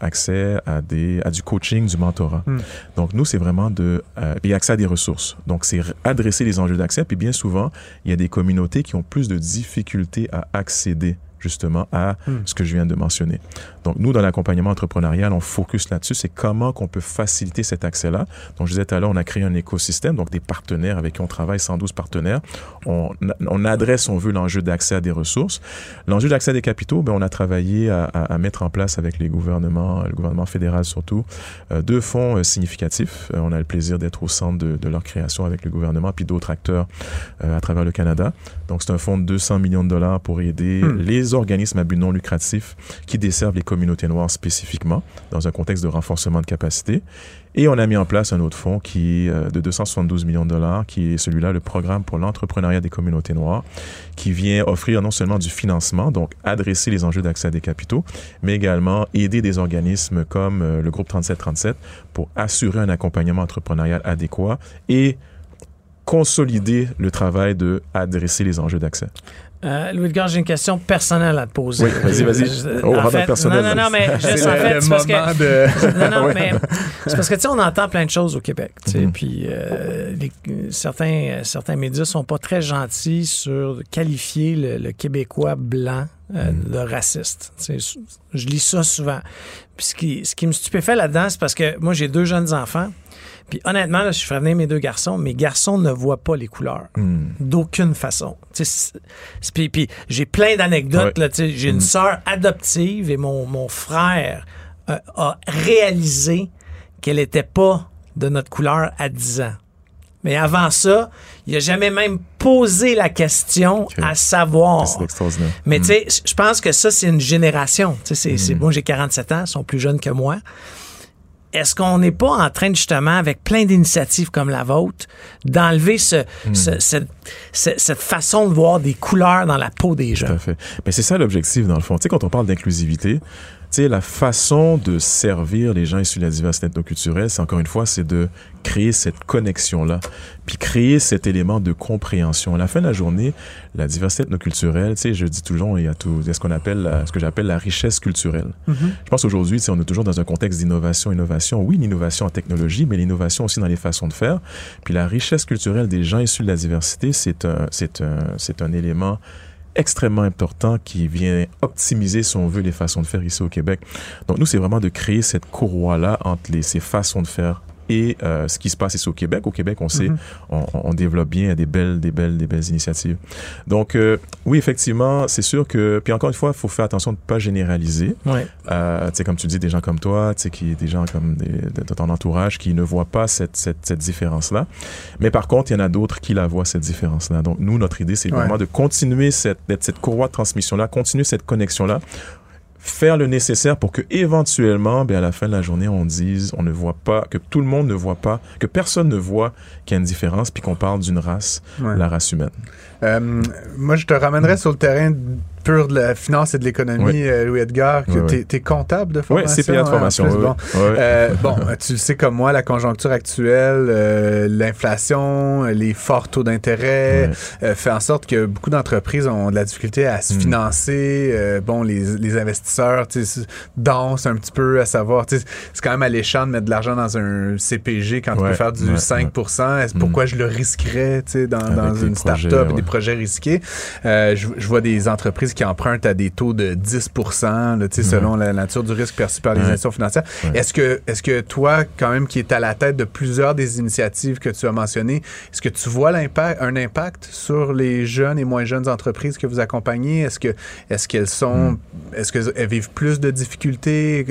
accès à, des, à du coaching, du doctorat. Donc, nous, c'est vraiment de... Euh, et accès à des ressources. Donc, c'est adresser les enjeux d'accès. Puis bien souvent, il y a des communautés qui ont plus de difficultés à accéder justement à ce que je viens de mentionner. Donc, nous, dans l'accompagnement entrepreneurial, on focus là-dessus. C'est comment qu'on peut faciliter cet accès-là. Donc, je disais tout à l'heure, on a créé un écosystème, donc des partenaires avec qui on travaille, 112 partenaires. On, on adresse, on veut, l'enjeu d'accès à des ressources. L'enjeu d'accès à des capitaux, ben, on a travaillé à, à, à, mettre en place avec les gouvernements, le gouvernement fédéral surtout, euh, deux fonds euh, significatifs. Euh, on a le plaisir d'être au centre de, de, leur création avec le gouvernement puis d'autres acteurs à travers le Canada. Donc, c'est un fonds de 200 millions de dollars pour aider hmm. les organismes à but non lucratif qui desservent les communautés noires spécifiquement dans un contexte de renforcement de capacité. Et on a mis en place un autre fonds qui est euh, de 272 millions de dollars, qui est celui-là, le programme pour l'entrepreneuriat des communautés noires, qui vient offrir non seulement du financement, donc adresser les enjeux d'accès à des capitaux, mais également aider des organismes comme euh, le groupe 3737 pour assurer un accompagnement entrepreneurial adéquat et consolider le travail de adresser les enjeux d'accès. Euh, Louis Edgar, j'ai une question personnelle à te poser. Oui, vas-y, vas-y. Oh, en fait, personnel. Non, non, non, mais juste en fait, c'est parce que. De... Non, non, mais c'est parce que, tu sais, on entend plein de choses au Québec, tu sais, mm -hmm. puis euh, les, certains, certains médias sont pas très gentils sur qualifier le, le Québécois blanc euh, mm. de raciste. Tu sais, je lis ça souvent. Puis ce qui, ce qui me stupéfait là-dedans, c'est parce que moi, j'ai deux jeunes enfants. Puis honnêtement, là, je ferais venir mes deux garçons. Mes garçons ne voient pas les couleurs. Mm. D'aucune façon. Puis, puis j'ai plein d'anecdotes. Ouais. J'ai une mm. sœur adoptive et mon, mon frère euh, a réalisé qu'elle n'était pas de notre couleur à 10 ans. Mais avant ça, il n'a jamais même posé la question okay. à savoir. Mais mm. tu sais, je pense que ça, c'est une génération. C'est, mm. Moi, j'ai 47 ans, ils sont plus jeunes que moi est-ce qu'on n'est pas en train justement, avec plein d'initiatives comme la vôtre, d'enlever ce, mmh. ce, cette, cette, façon de voir des couleurs dans la peau des gens? Tout à fait. Mais c'est ça l'objectif, dans le fond. Tu sais, quand on parle d'inclusivité, sais, la façon de servir les gens issus de la diversité ethnoculturelle, c'est encore une fois, c'est de créer cette connexion-là, puis créer cet élément de compréhension. À la fin de la journée, la diversité ethnoculturelle, tu sais, je dis toujours, il y a tout, il y a ce qu'on appelle, la, ce que j'appelle la richesse culturelle. Mm -hmm. Je pense aujourd'hui, tu sais, on est toujours dans un contexte d'innovation, innovation. Oui, l'innovation en technologie, mais l'innovation aussi dans les façons de faire. Puis la richesse culturelle des gens issus de la diversité, c'est un, c'est un, c'est un élément extrêmement important qui vient optimiser, si on veut, les façons de faire ici au Québec. Donc, nous, c'est vraiment de créer cette courroie-là entre ces façons de faire et euh, ce qui se passe ici au Québec. Au Québec, on sait, mm -hmm. on, on, développe bien des belles, des belles, des belles initiatives. Donc, euh, oui, effectivement, c'est sûr que, puis encore une fois, il faut faire attention de ne pas généraliser. Ouais. Euh, tu sais, comme tu dis, des gens comme toi, tu sais, qui, des gens comme des, de, de, ton entourage qui ne voient pas cette, cette, cette différence-là. Mais par contre, il y en a d'autres qui la voient, cette différence-là. Donc, nous, notre idée, c'est ouais. vraiment de continuer cette, cette courroie de transmission-là, continuer cette connexion-là faire le nécessaire pour que éventuellement, ben à la fin de la journée, on dise, on ne voit pas, que tout le monde ne voit pas, que personne ne voit qu'il y a une différence, puis qu'on parle d'une race, ouais. la race humaine. Euh, moi, je te ramènerais sur le terrain pur de la finance et de l'économie, oui. euh, Louis Edgar, que oui, oui. tu es, comptable de formation. Oui, CPA de formation. Plus, bon, euh, bon tu le sais comme moi, la conjoncture actuelle, euh, l'inflation, les forts taux d'intérêt euh, fait en sorte que beaucoup d'entreprises ont de la difficulté à se mm. financer. bon, les, les investisseurs dansent un petit peu à savoir, c'est quand même alléchant de mettre de l'argent dans un CPG quand tu peux faire du 5 Est-ce pourquoi je le risquerais dans, dans une start-up des projets risqués? je, je vois des entreprises qui empruntent à des taux de 10 là, mmh. selon la nature du risque perçu par les institutions financières. Est-ce que, est que toi, quand même, qui est à la tête de plusieurs des initiatives que tu as mentionnées, est-ce que tu vois l'impact, un impact sur les jeunes et moins jeunes entreprises que vous accompagnez? Est-ce que, est-ce qu'elles sont, mmh. est-ce qu'elles vivent plus de difficultés?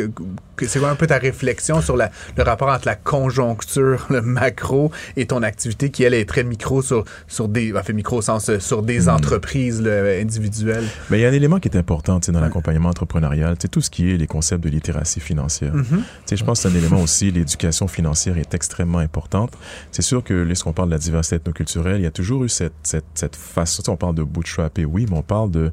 C'est quoi un peu ta réflexion sur la, le rapport entre la conjoncture, le macro et ton activité qui, elle, est très micro sur, sur des, en fait, micro au sens, sur des mmh. entreprises là, individuelles? Mais il y a un élément qui est important dans l'accompagnement entrepreneurial, c'est tout ce qui est les concepts de littératie financière. Mm -hmm. Je pense que c'est un élément aussi, l'éducation financière est extrêmement importante. C'est sûr que lorsqu'on parle de la diversité ethnoculturelle, il y a toujours eu cette, cette, cette façon, on parle de bootstrapper, oui, mais on parle de,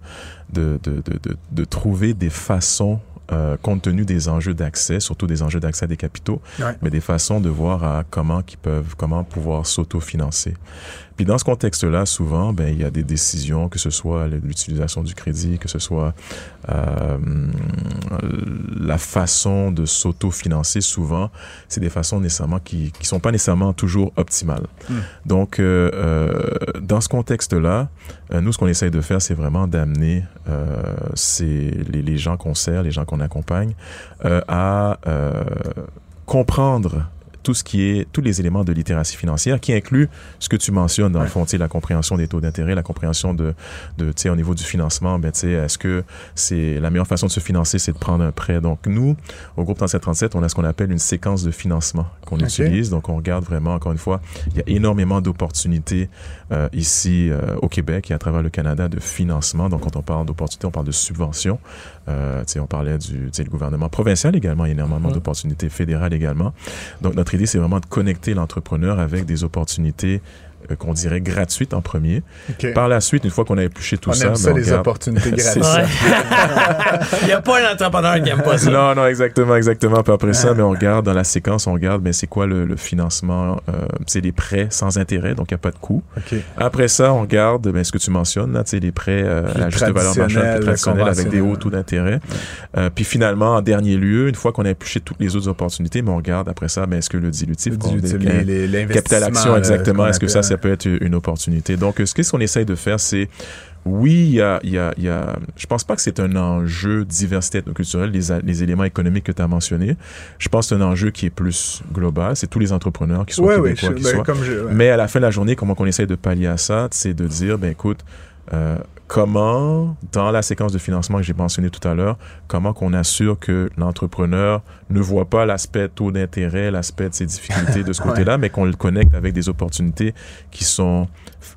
de, de, de, de trouver des façons euh, compte tenu des enjeux d'accès, surtout des enjeux d'accès à des capitaux, ouais. mais des façons de voir à comment qui peuvent, comment pouvoir s'autofinancer. Puis dans ce contexte-là, souvent, ben, il y a des décisions, que ce soit l'utilisation du crédit, que ce soit euh, la façon de s'auto-financer, souvent, c'est des façons nécessairement qui ne sont pas nécessairement toujours optimales. Hmm. Donc, euh, euh, dans ce contexte-là, euh, nous, ce qu'on essaye de faire, c'est vraiment d'amener euh, les, les gens qu'on sert, les gens qu'on accompagne, euh, à euh, comprendre tout ce qui est tous les éléments de littératie financière qui inclut ce que tu mentionnes dans le fond, la compréhension des taux d'intérêt, la compréhension de, de tu sais, au niveau du financement, ben tu sais, est-ce que c'est la meilleure façon de se financer, c'est de prendre un prêt. Donc nous, au groupe 3737, on a ce qu'on appelle une séquence de financement qu'on utilise. Donc on regarde vraiment encore une fois, il y a énormément d'opportunités euh, ici euh, au Québec et à travers le Canada de financement. Donc quand on parle d'opportunités, on parle de subventions. Euh, on parlait du le gouvernement provincial également, il y a énormément Mhm. d'opportunités fédérales également. Donc notre idée, c'est vraiment de connecter l'entrepreneur avec des opportunités qu'on dirait gratuites en premier. Par la suite, une fois qu'on a épluché tout On ça, aime ça, ben, on les regarde- opportunités C'est gratuites. ça. Il n'y a pas un entrepreneur qui aime pas ça. Non, non, exactement, exactement. Puis après ça, mais on regarde dans la séquence, on regarde, mais c'est quoi le, le financement euh, C'est des prêts sans intérêt, donc il n'y a pas de coût. Après ça, on regarde ben, ce que tu mentionnes, là, tu sais, les prêts euh, à la juste valeur marchande, traditionnels, avec des hauts taux d'intérêt. Euh, puis finalement, en dernier lieu, une fois qu'on a épluché toutes les autres opportunités, mais on regarde après ça, ben, est-ce que le dilutif, Le qu'on dilutif, décline- les- les- capital action, exactement. Est-ce que ça, appelle. Ça peut être une opportunité? Donc, ce qu'est-ce qu'on essaye de faire, c'est oui, il y a, il y a, il y a, je pense pas que c'est un enjeu diversité ethnoculturelle, les, les éléments économiques que tu as mentionnés. Je pense que c'est un enjeu qui est plus global. C'est tous les entrepreneurs qui sont Ouais, québécois, je- qui ben, soient. je- ouais. Mais à la fin de la journée, comment on essaye de pallier à ça, c'est de dire, ben écoute, euh, comment, dans la séquence de financement que j'ai mentionné tout à l'heure, comment qu'on assure que l'entrepreneur ne voit pas l'aspect taux d'intérêt, l'aspect de ses difficultés de ce Ouais. côté-là, mais qu'on le connecte avec des opportunités qui sont,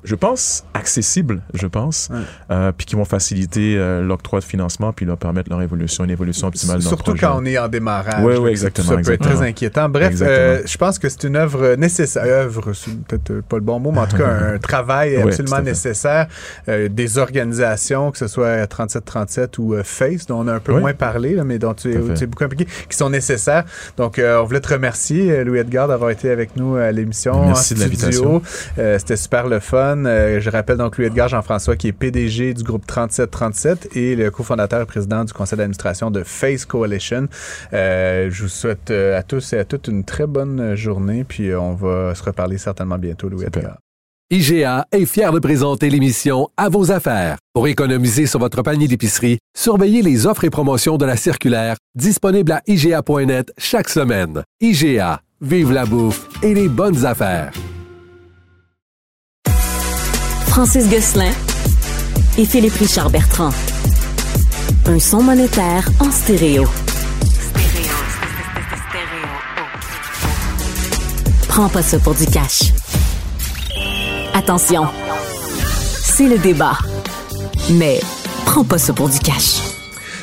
je pense, accessibles, je pense, Ouais. euh, puis qui vont faciliter euh, l'octroi de financement, puis leur permettre leur évolution, une évolution optimale dans le Surtout quand on est en démarrage. Ouais, que exactement, Ça peut être très inquiétant. Bref, euh, je pense que c'est une œuvre nécessaire. Œuvre, c'est peut-être pas le bon mot, mais en tout cas, un travail absolument nécessaire. Des organisations, que ce soit 3737 ou euh, FACE, dont on a un peu Oui. moins parlé, là, mais dont tu es, tu es beaucoup impliqué, qui sont nécessaires. Donc, euh, on voulait te remercier, euh, Louis Edgar, d'avoir été avec nous à l'émission. Merci en de l'invitation. Euh, C'était super le fun. Euh, je rappelle donc Louis Edgar Jean-François, qui est PDG du groupe 3737 et le cofondateur et président du conseil d'administration de Face Coalition. Euh, je vous souhaite à tous et à toutes une très bonne journée, puis on va se reparler certainement bientôt, Louis Super. Edgar. IGA est fier de présenter l'émission À vos affaires. Pour économiser sur votre panier d'épicerie, surveillez les offres et promotions de la circulaire disponible à IGA.net chaque semaine. IGA, vive la bouffe et les bonnes affaires. Francis Gosselin et Philippe Richard Bertrand. Un son monétaire en stéréo. Prends pas ça pour du cash. Attention, c'est le débat. Mais prends pas ça pour du cash.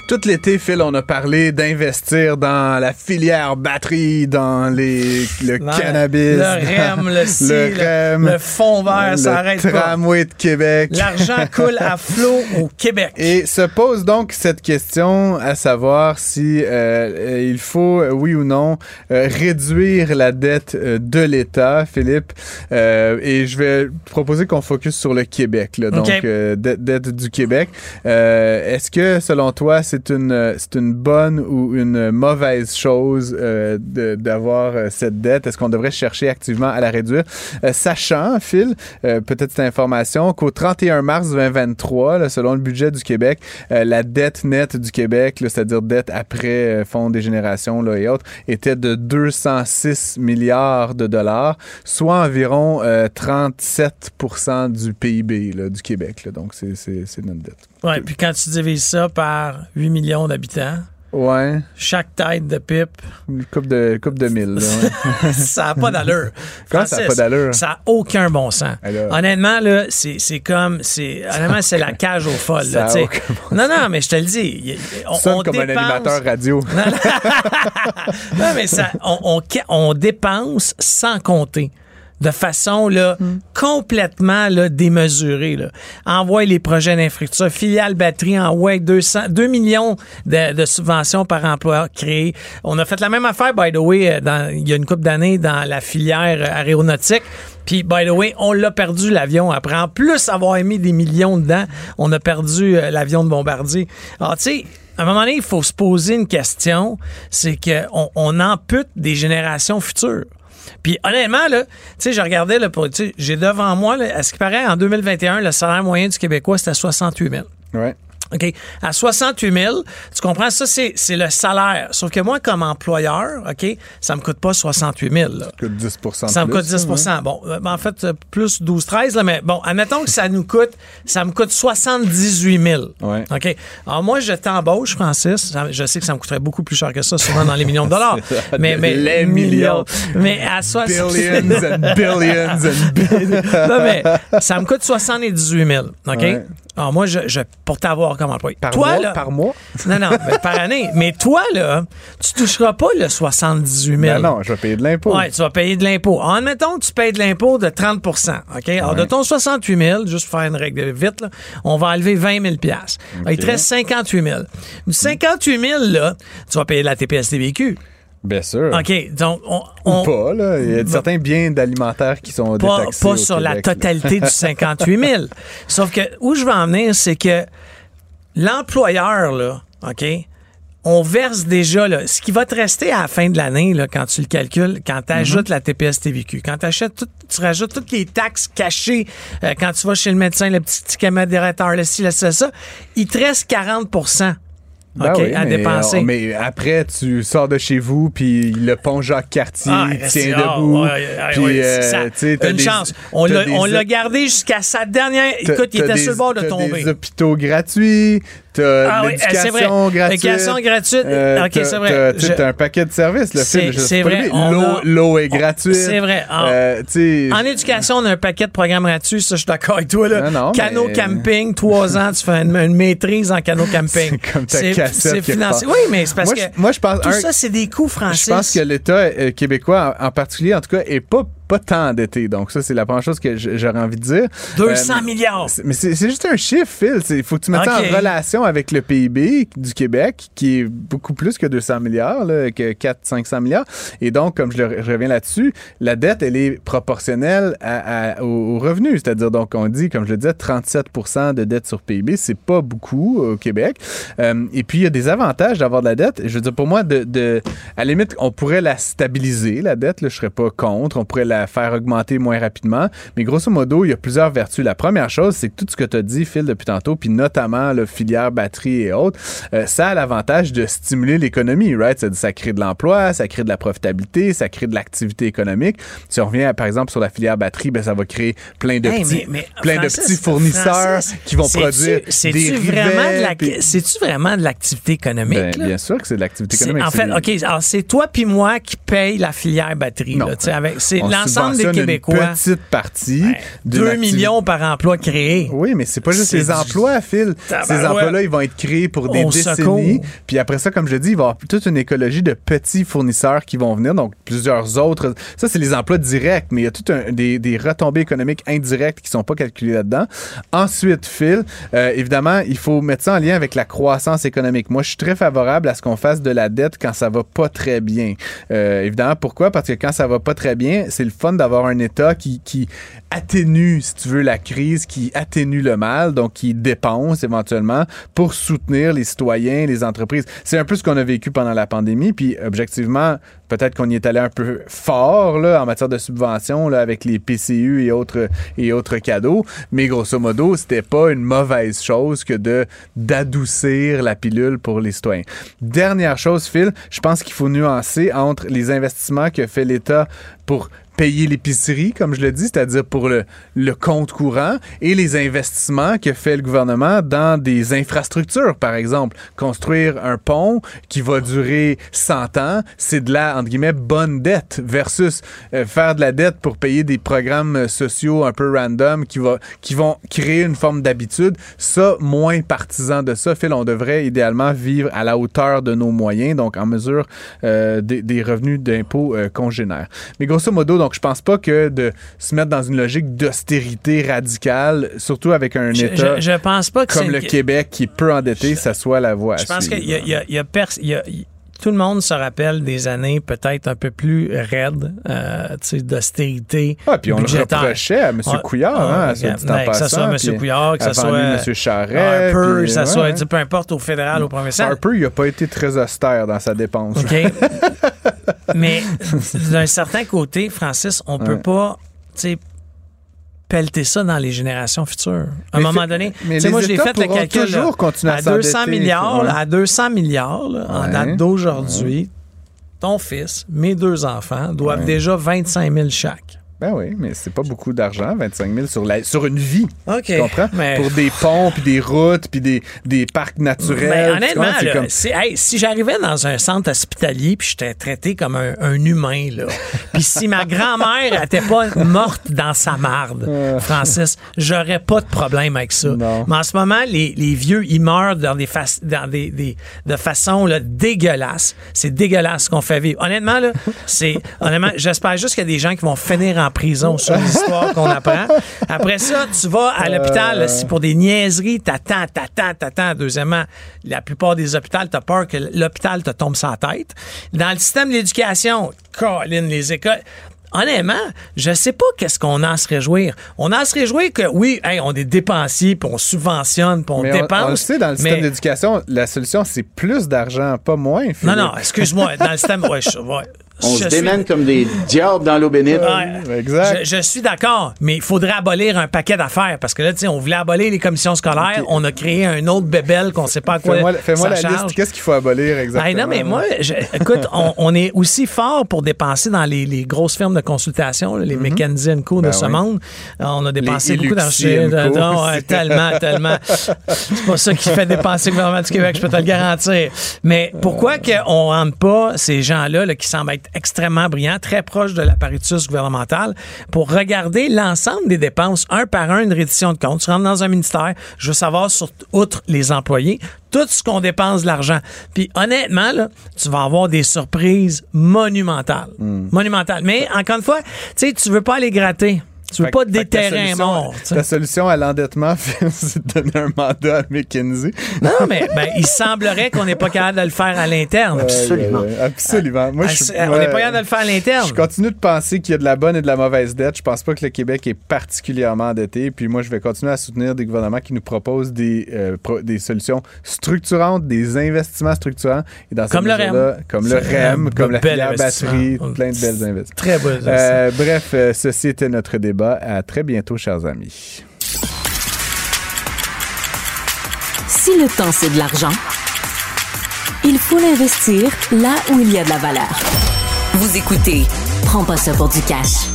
Tout l'été, Phil, on a parlé d'investir dans la filière batterie, dans les, le Non, cannabis. Le REM, le ci, le le, REM, le fond vert, ça le arrête pas. tramway de Québec. L'argent coule à flot au Québec. Et se pose donc cette question à savoir si euh, il faut, oui ou non, euh, réduire la dette euh, de l'État, Philippe. Euh, et je vais proposer qu'on focus sur le Québec, là, donc OK. euh, dette, dette du Québec. Euh, Est-ce que, selon toi, c'est une euh, c'est une bonne ou une mauvaise chose euh, d'avoir euh, cette dette? Est-ce qu'on devrait chercher activement à la réduire, sachant, Phil, peut-être cette information qu'au 31 mars 2023, là, selon le budget du Québec, la dette nette du Québec, c'est-à-dire dette après Fonds des générations et autres, était de 206 milliards de dollars, soit environ euh, 37% du PIB du Québec. donc, c'est c'est- c'est notre dette. Ouais, puis quand tu divises ça par 8 millions d'habitants, Ouais, chaque tête de pipe, une coupe de, coupe de mille. là, ça n'a pas d'allure. Comment ça n'a pas d'allure? Ça n'a aucun bon sens. Alors. Honnêtement, là, c'est c'est comme. c'est Honnêtement, c'est la cage aux folles. Ça là, aucun non, non, mais je te le dis. On, Tu sonnes on comme un animateur radio. non, mais ça, on, on, on dépense sans compter. De façon là, complètement là, démesurée. Là. Envoie les projets d'infrastructure. Filiale batterie envoie 200, 2 millions de, de subventions par emploi créé. On a fait la même affaire, by the way, euh, dans, il y a une couple d'années dans la filière euh, aéronautique. Puis, by the way, on l'a perdu l'avion après. En plus avoir mis des millions dedans, on a perdu euh, l'avion de bombardier. Alors, tu sais, à un moment donné, il faut se poser une question, c'est qu'on on ampute des générations futures. Puis honnêtement, là, tu sais, je regardais, là, pour, j'ai devant moi, là, à ce qui paraît, en 2021, le salaire moyen du Québécois, c'était 68 000. Ouais. OK? À 68 000, tu comprends, ça, c'est c'est le salaire. Sauf que moi, comme employeur, OK, ça me coûte pas 68 000. là. Ça coûte 10 de Ça me coûte 10% hein, Bon, euh, ben, en fait, euh, plus 12-13, là, mais bon, admettons que ça nous coûte, ça me coûte 78 000. Ouais. OK? Alors, moi, je t'embauche, Francis. Je sais que ça me coûterait beaucoup plus cher que ça, souvent dans les millions de dollars. mais, mais, Les millions. Mais à 60 Billions and billions and billions. non, mais ça me coûte 78 000. OK? Ouais. Alors, moi, je, je, pour t'avoir Par toi, mois? là. Par mois? Non, non, mais par année. Mais toi, là, tu toucheras pas le 78 000. Ben non, je vais payer de l'impôt. Ouais, tu vas payer de l'impôt. En admettant que tu payes de l'impôt de 30 OK? Alors, de ton 68 000, juste pour faire une règle de vite, là, on va enlever 20 000 Il te reste 58 000 Du 58 000 là, tu vas payer de la TPS-TVQ. Bien sûr. OK, donc, on... Ou pas, là. Il y a certains biens d'alimentaires qui sont pas, détaxés. pas au sur la Québec, totalité du 58 000. Sauf que où je veux en venir, c'est que l'employeur, là, OK, on verse déjà, là, ce qui va te rester à la fin de l'année, là, quand tu le calcules, quand tu ajoutes la TPS-TVQ, quand t'achètes tout- tu rajoutes toutes les taxes cachées, euh, quand tu vas chez le médecin, le petit ticket modérateur, le ci, le ça, ça, il te reste 40 Ben oui, à mais, dépenser. mais après, tu sors de chez vous, puis le pont Jacques-Cartier Ah, tient ah, debout. ouais, ouais, puis, ouais, euh, ça- une des- chance. On l'a des- gardé jusqu'à sa dernière. Écoute, il était des- sur le bord de tomber. des hôpitaux gratuits, t'as Ah oui, l'éducation c'est vrai. gratuite. L'éducation gratuite. euh, OK, c'est vrai. t'as- Je- un paquet de services. le film, c'est vrai, L'eau a- est gratuite. C'est vrai. En- Euh, En éducation, on a un paquet de programmes gratuits, ça, je suis d'accord avec toi. Là. Non, non, Canot mais- camping, trois ans, tu fais une, une maîtrise en canot camping. C'est comme ta cassette C'est financé. part. Oui, mais c'est parce Moi, que je- moi, je pense- tout un- ça, c'est des coûts, Francis. Je pense que l'État euh, québécois, en, en particulier, en tout cas, est pas, pas tant endetté. Donc, ça, c'est la première chose que j'aurais envie de dire. 200 Euh, milliards. Mais c'est juste un chiffre, Phil. Il faut que tu mettes ça en relation avec le PIB du Québec, qui est beaucoup plus que 200 milliards, là, que 400-500 milliards. Et donc, comme je, le- je reviens là-dessus, la dette, elle est proportionnelle à- à- au, au revenu. C'est-à-dire, donc, on dit, comme je le disais, 37% de dette sur PIB. C'est pas beaucoup au Québec. Euh, et puis, il y a des avantages d'avoir de la dette. Je veux dire, pour moi, de, de- à la limite, on pourrait la stabiliser, la dette. Là, je serais pas contre. On pourrait la faire augmenter moins rapidement. Mais grosso modo, il y a plusieurs vertus. La première chose, c'est que tout ce que tu as dit, Phil, depuis tantôt, puis notamment le filière batterie et autres, euh, ça a l'avantage de stimuler l'économie, right? Ça, ça crée de l'emploi, ça crée de la profitabilité, ça crée de l'activité économique. Si on revient, par exemple, sur la filière batterie, ben, ça va créer plein de Hey, petits, mais- mais plein Francis, de petits fournisseurs Francis, qui vont produire des vraiment de rivets, la- puis- C'est-tu vraiment de l'activité économique? Ben, là? bien sûr que c'est de l'activité C'est- économique. En c'est fait, OK, alors c'est toi puis moi qui paye la filière batterie. Non. là, tu sais, avec- C'est on l'ensemble des Québécois. Une petite partie. Ouais, d'une 2 activité- millions par emploi créé. Oui, mais c'est pas juste les du- emplois, Phil. Tabarouette. Ces emplois-là, ils vont être créés pour des décennies. Puis après ça, comme je dis, il va y avoir toute une écologie de petits fournisseurs qui vont venir, donc plusieurs autres. Ça, c'est les emplois directs, mais il y a tout un, des, des retombées économiques indirectes qui sont pas calculées là-dedans. Ensuite, Phil, euh, évidemment, il faut mettre ça en lien avec la croissance économique. Moi, je suis très favorable à ce qu'on fasse de la dette quand ça va pas très bien. Euh, évidemment, pourquoi? Parce que quand ça va pas très bien, c'est le fun d'avoir un État qui, atténue, si tu veux, la crise, qui atténue le mal, donc qui dépense éventuellement pour soutenir les citoyens, les entreprises. C'est un peu ce qu'on a vécu pendant la pandémie, puis objectivement, peut-être qu'on y est allé un peu fort là, en matière de subventions là, avec les PCU et autres, et autres cadeaux, mais grosso modo, c'était pas une mauvaise chose que de d'adoucir la pilule pour les citoyens. Dernière chose, Phil, je pense qu'il faut nuancer entre les investissements que fait l'État pour payer l'épicerie, comme je le dis, c'est-à-dire pour le, compte courant, et les investissements que fait le gouvernement dans des infrastructures, par exemple. Construire un pont qui va durer 100 ans, c'est de la, entre guillemets, bonne dette versus euh, faire de la dette pour payer des programmes euh, sociaux un peu random qui, va, qui vont créer une forme d'habitude. Ça, moins partisan de ça. Phil, on devrait idéalement vivre à la hauteur de nos moyens, donc en mesure euh, des, des revenus d'impôts euh, congénères. Mais grosso modo, donc je pense pas que de se mettre dans une logique d'austérité radicale, surtout avec un Je, État je, je pense pas que comme le Québec qui est peu endetté, ça soit la voie à Je pense qu'il y a, il y a- il y a pers- il y a- il- tout le monde se rappelle des années peut-être un peu plus raides, euh, d'austérité. Ah, puis on le reprochait à M. Couillard, hein, à dit en ben, que ça soit M. Couillard, que ça soit M. Charret, Harper, que ça ouais, soit, peu importe, au fédéral, au provincial. Harper, il a pas été très austère dans sa dépense. OK. Mais d'un certain côté, Francis, on peut Ouais. pas, tu sais, pelleter ça dans les générations futures. À un Mais moment donné, mais les moi, j'ai fait le calcul. toujours là, continuer à à 200 s'endetter, milliards, là, à 200 milliards, là, en date d'aujourd'hui, ton fils, mes deux enfants, doivent déjà 25 000 chaque. Ben oui, mais c'est pas beaucoup d'argent, 25 000 sur, la, sur une vie. OK. Tu comprends? Mais- Pour des ponts, puis des routes, puis des, des parcs naturels. Ben, honnêtement, là, comme- hey, si j'arrivais dans un centre hospitalier puis j'étais traité comme un, un humain, là, puis si ma grand-mère n'était pas morte dans sa marde, Francis, j'aurais pas de problème avec ça. Non. Mais en ce moment, les, les vieux, ils meurent dans des, fac- dans des, des- de façon là, dégueulasse. C'est dégueulasse ce qu'on fait vivre. Honnêtement, là, c'est honnêtement, j'espère juste qu'il y a des gens qui vont finir en prison sur l'histoire qu'on apprend. Après ça, tu vas à l'hôpital, là, si pour des niaiseries, t'attends, t'attends, t'attends. Deuxièmement, la plupart des hôpitaux, t'as peur que l'hôpital te tombe la tête. Dans le système de l'éducation, Colin, les écoles. Honnêtement, je sais pas qu'est-ce qu'on a à se réjouir. On a à se réjouir que oui, hey, on est dépensier, puis on subventionne, puis on mais dépense. on, le sait, dans le système mais- d'éducation, la solution, c'est plus d'argent, pas moins. Non, non, excuse-moi. Dans le système, ouais, je- ouais. On Je se suis- démène comme des diables dans l'eau bénite. Ouais. Exact. Je, je suis d'accord, mais il faudrait abolir un paquet d'affaires parce que là, tu sais, on voulait abolir les commissions scolaires, on a créé un autre bébel qu'on sait pas à quoi Fais-moi la charge. liste. Qu'est-ce qu'il faut abolir exactement? Hey, non, mais moi, je- écoute, on, on est aussi fort pour dépenser dans les, les grosses firmes de consultation, là, les McKinsey Co. de Ben ce oui. monde. On a dépensé Les beaucoup d'argent. Co. Non, ouais, tellement, tellement. C'est pas ça qui fait dépenser le gouvernement du Québec, je peux te le garantir. Mais pourquoi qu'on rentre pas ces gens-là là, qui semblent être extrêmement brillants, très proches de l'apparatus gouvernemental, pour regarder l'ensemble des dépenses, un par un, une reddition de compte. Tu rentres dans un ministère, je veux savoir, sur, outre les employés, tout ce qu'on dépense de l'argent. Puis honnêtement, là, tu vas avoir des surprises monumentales. Hmm. Monumentales. Mais encore une fois, tu sais, tu veux pas aller gratter. Tu veux Fait pas que ta déterrer un solution- à l'endettement, c'est de donner un mandat à McKinsey. Non, mais ben, il semblerait qu'on n'est pas capable de le faire à l'interne. Absolument. Absolument. Moi, je on n'est pas capable de le faire à l'interne. Je continue de penser qu'il y a de la bonne et de la mauvaise dette. Je pense pas que le Québec est particulièrement endetté. Puis moi, je vais continuer à soutenir des gouvernements qui nous proposent des, euh, pro- des solutions structurantes, des investissements structurants. Et dans Comme le REM. Comme le REM, comme la batterie, plein de belles investissements. Très beau. Euh, bref, euh, ceci était notre débat. À très bientôt, chers amis. Si le temps, c'est de l'argent, il faut l'investir là où il y a de la valeur. Vous écoutez Prends pas ça pour du cash.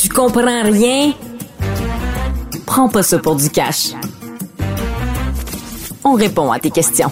Tu comprends rien? Prends pas ça pour du cash. On répond à tes questions.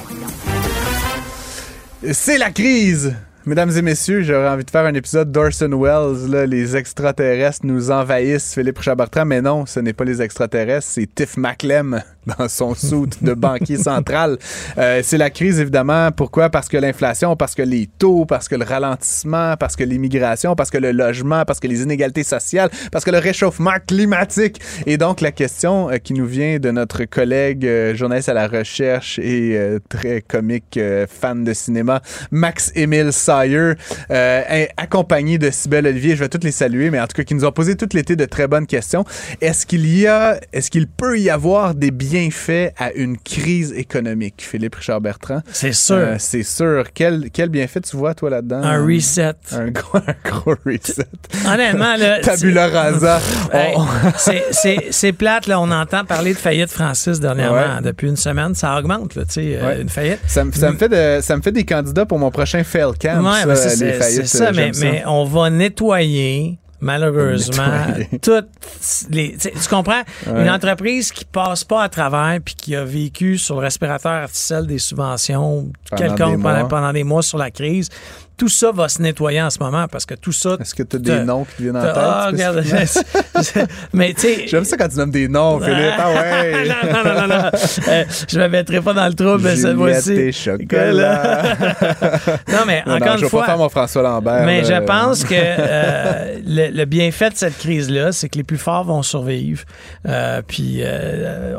C'est la crise! Mesdames et messieurs, j'aurais envie de faire un épisode d'Orson Welles. Là, les extraterrestres nous envahissent, Philippe Richard-Bertrand. Mais non, ce n'est pas les extraterrestres, c'est Tiff Maclem dans son soute de banquier central. Euh, c'est la crise, évidemment. Pourquoi? Parce que l'inflation, parce que les taux, parce que le ralentissement, parce que l'immigration, parce que le logement, parce que les inégalités sociales, parce que le réchauffement climatique. Et donc, la question euh, qui nous vient de notre collègue euh, journaliste à la recherche et très comique fan de cinéma, Max-Émile Euh, accompagné de Sybelle Olivier. Je vais toutes les saluer, mais en tout cas, qui nous ont posé tout l'été de très bonnes questions. Est-ce qu'il y a, est-ce qu'il peut y avoir des bienfaits à une crise économique, Philippe Richard Bertrand? C'est sûr. Euh, c'est sûr. Quel, quel bienfait tu vois, toi, là-dedans? un reset. Un gros, un gros reset. Honnêtement, là. Tabula rasa. Hey, On- c'est- plate, là. On entend parler de faillite Francis dernièrement. Ouais. Depuis une semaine, ça augmente, là, tu sais, euh, Ouais. une faillite. Ça, me- ça me fait de- ça me fait des candidats pour mon prochain fail camp. Ouais, ça, mais c'est- ça, mais, on va nettoyer malheureusement, toutes les. Tu comprends? Une entreprise qui passe pas à travers puis qui a vécu sur le respirateur artificiel des subventions Pendant quelconques des pendant, mois. pendant des mois sur la crise, tout ça va se nettoyer en ce moment parce que tout ça. Est-ce que tu as des noms qui viennent en tête? Ah, regarde. Mais tu sais. J'aime ça quand tu nommes des noms, Philippe. Ah ouais! non, non, non, non, non. Euh, je me mettrai pas dans le trouble cette fois-ci. chocolat. non, mais Non, non, encore je une vais fois. pas faire mon François Lambert. Mais je pense que euh, le, bienfait de cette crise-là, c'est que les plus forts vont survivre. Euh, puis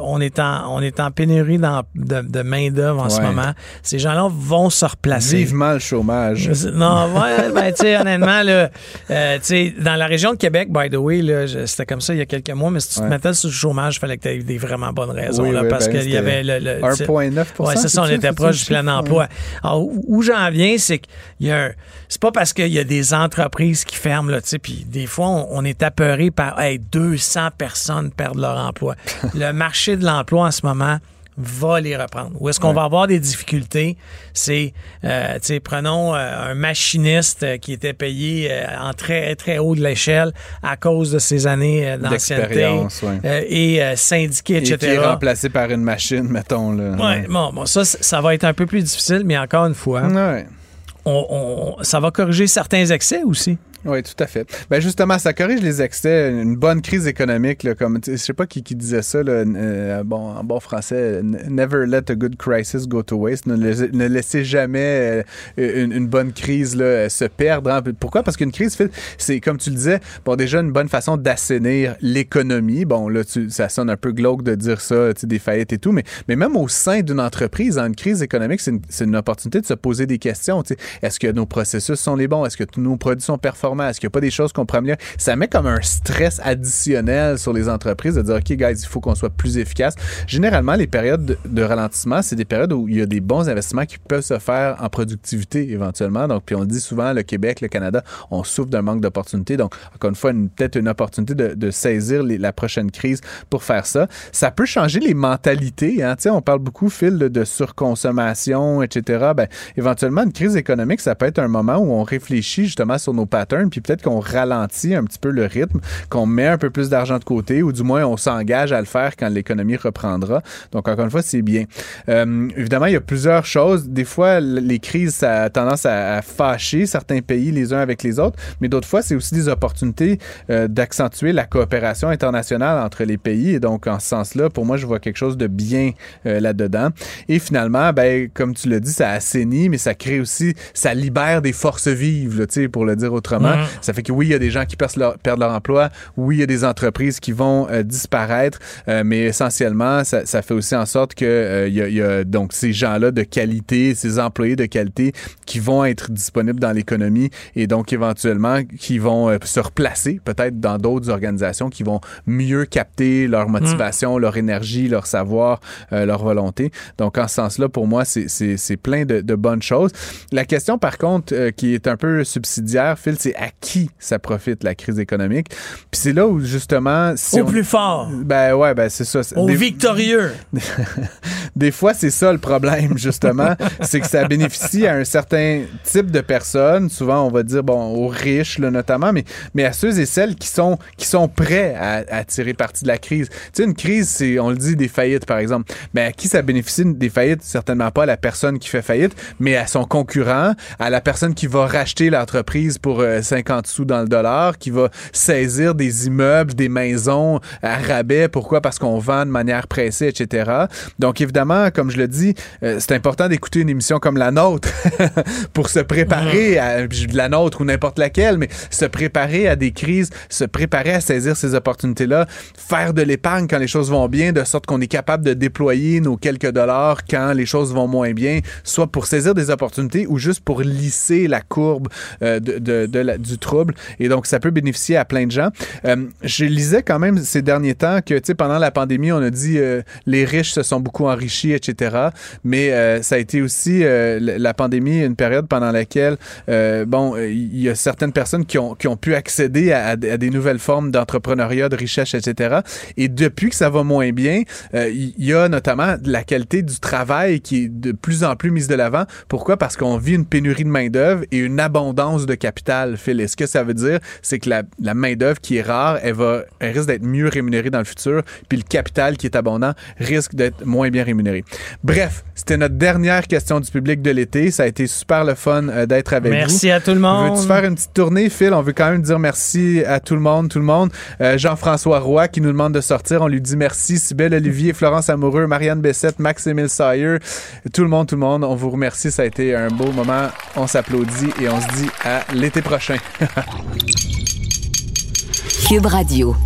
on, est en, on est en pénurie de, main-d'œuvre en ce moment. Ces gens-là vont se replacer. Vivement le chômage. Non, ouais, ben, tu sais, honnêtement, là, euh, tu sais, dans la région de Québec, by the way, là, je- c'était comme ça il y a quelques mois, mais si tu Ouais. te mettais sur le chômage, il fallait que tu aies des vraiment bonnes raisons, Oui, là, oui, parce ben, qu'il y avait le. le- 1,9 Ouais, c'est ça, on était proche le du plein chiffre? emploi. Alors, où, où j'en viens, c'est qu'il y a un. C'est pas parce qu'il y a des entreprises qui ferment, là, tu sais, puis des fois, on, on est apeuré par hey, 200 personnes perdent leur emploi. le marché de l'emploi en ce moment va les reprendre. Où est-ce qu'on va avoir des difficultés? C'est, euh, tu sais, prenons euh, un machiniste euh, qui était payé euh, en très, très haut de l'échelle à cause de ses années d'ancienneté ouais. et syndiqué, Et qui etc. est remplacé par une machine, mettons. Là. Ouais, bon, bon, ça, ça va être un peu plus difficile, mais encore une fois, on, on- ça va corriger certains excès aussi. Oui, tout à fait. Ben justement, ça corrige les excès. Une bonne crise économique, là, comme je sais pas qui, qui disait ça, là, euh, bon, en bon français, never let a good crisis go to waste. Ne, la- ne laissez jamais euh, une, bonne crise là, se perdre. hein. Pourquoi? Parce qu'une crise, c'est comme tu le disais, bon, déjà une bonne façon d'assainir l'économie. Bon, là, tu- ça sonne un peu glauque de dire ça, des faillites et tout, mais, mais même au sein d'une entreprise, en une crise économique, c'est une, une opportunité de se poser des questions. Est-ce que nos processus sont les bons? Est-ce que tous nos produits sont performants? Est-ce qu'il n'y a pas des choses qu'on pourrait améliorer? Ça met comme un stress additionnel sur les entreprises de dire, OK, guys, il faut qu'on soit plus efficace. Généralement, les périodes de, ralentissement, c'est des périodes où il y a des bons investissements qui peuvent se faire en productivité éventuellement. Donc, puis on le dit souvent, le Québec, le Canada, on souffre d'un manque d'opportunités. Donc, encore une fois, peut-être une opportunité de, saisir la prochaine crise pour faire ça. Ça peut changer les mentalités. Hein? On parle beaucoup, Phil, de, de surconsommation, etc. Ben, éventuellement, une crise économique, ça peut être un moment où on réfléchit justement sur nos patterns, puis peut-être qu'on ralentit un petit peu le rythme, qu'on met un peu plus d'argent de côté, ou du moins on s'engage à le faire quand l'économie reprendra. Donc, encore une fois, c'est bien. Euh, évidemment, il y a plusieurs choses. Des fois, les crises, ça a tendance à, à fâcher certains pays les uns avec les autres, mais d'autres fois, c'est aussi des opportunités euh, d'accentuer la coopération internationale entre les pays. Et donc, en ce sens-là, pour moi, je vois quelque chose de bien euh, là-dedans. Et finalement, ben, comme tu l'as dit, ça assainit, mais ça crée aussi, ça libère des forces vives, là, pour le dire autrement. Mhm. Ça fait que oui, il y a des gens qui perdent leur, perdent leur emploi, oui, il y a des entreprises qui vont euh, disparaître, euh, mais essentiellement, ça, ça fait aussi en sorte que euh, il y, a, y a donc ces gens-là de qualité, ces employés de qualité qui vont être disponibles dans l'économie et donc éventuellement qui vont euh, se replacer peut-être dans d'autres organisations qui vont mieux capter leur motivation, leur énergie, leur savoir, euh, leur volonté. Donc en ce sens-là, pour moi, c'est plein de, de bonnes choses. La question, par contre, euh, qui est un peu subsidiaire, Phil, c'est à qui ça profite la crise économique. Puis c'est là où justement, si Au on- plus fort, ben ouais, ben c'est ça. au Des- victorieux. des fois, c'est ça le problème, justement. c'est que ça bénéficie à un certain type de personnes. Souvent, on va dire, bon, aux riches, là, notamment, mais, mais à ceux et celles qui sont, qui sont prêts à, à tirer parti de la crise. Tu sais, une crise, c'est, on le dit, des faillites, par exemple. Mais à qui ça bénéficie des faillites? Certainement pas à la personne qui fait faillite, mais à son concurrent, à la personne qui va racheter l'entreprise pour euh, 50 sous dans le dollar, qui va saisir des immeubles, des maisons à rabais. Pourquoi? Parce qu'on vend de manière pressée, etc. Donc, évidemment, comme je le dis, euh, c'est important d'écouter une émission comme la nôtre pour se préparer à la nôtre ou n'importe laquelle, mais se préparer à des crises, se préparer à saisir ces opportunités-là, faire de l'épargne quand les choses vont bien, de sorte qu'on est capable de déployer nos quelques dollars quand les choses vont moins bien, soit pour saisir des opportunités ou juste pour lisser la courbe euh, de, de- de la- du trouble. Et donc, ça peut bénéficier à plein de gens. Euh, je lisais quand même ces derniers temps que, tu sais, pendant la pandémie, on a dit euh, les riches se sont beaucoup enrichis, etc. Mais euh, ça a été aussi la pandémie, une période pendant laquelle, bon, il y a certaines personnes qui ont, qui ont pu accéder à, des- nouvelles formes d'entrepreneuriat, de richesse, etc. Et depuis que ça va moins bien, il y a notamment la qualité du travail qui est de plus en plus mise de l'avant. Pourquoi? Parce qu'on vit une pénurie de main-d'œuvre et une abondance de capital, Et ce que ça veut dire, c'est que la, la main-d'œuvre qui est rare, elle, va, elle risque d'être mieux rémunérée dans le futur, puis le capital qui est abondant risque d'être moins bien rémunéré. Bref, c'était notre dernière question du public de l'été. Ça a été super le fun euh, d'être avec vous. Merci à tout le monde. Veux-tu faire une petite tournée, Phil? On veut quand même dire merci à tout le monde, tout le monde. Euh, Jean-François Roy qui nous demande de sortir. On lui dit merci. Sybelle Olivier, Florence Amoureux, Marianne Bessette, Max-Émile Sayer, tout le monde, tout le monde. On vous remercie. Ça a été un beau moment. On s'applaudit et on se dit à l'été prochain. Cube Radio.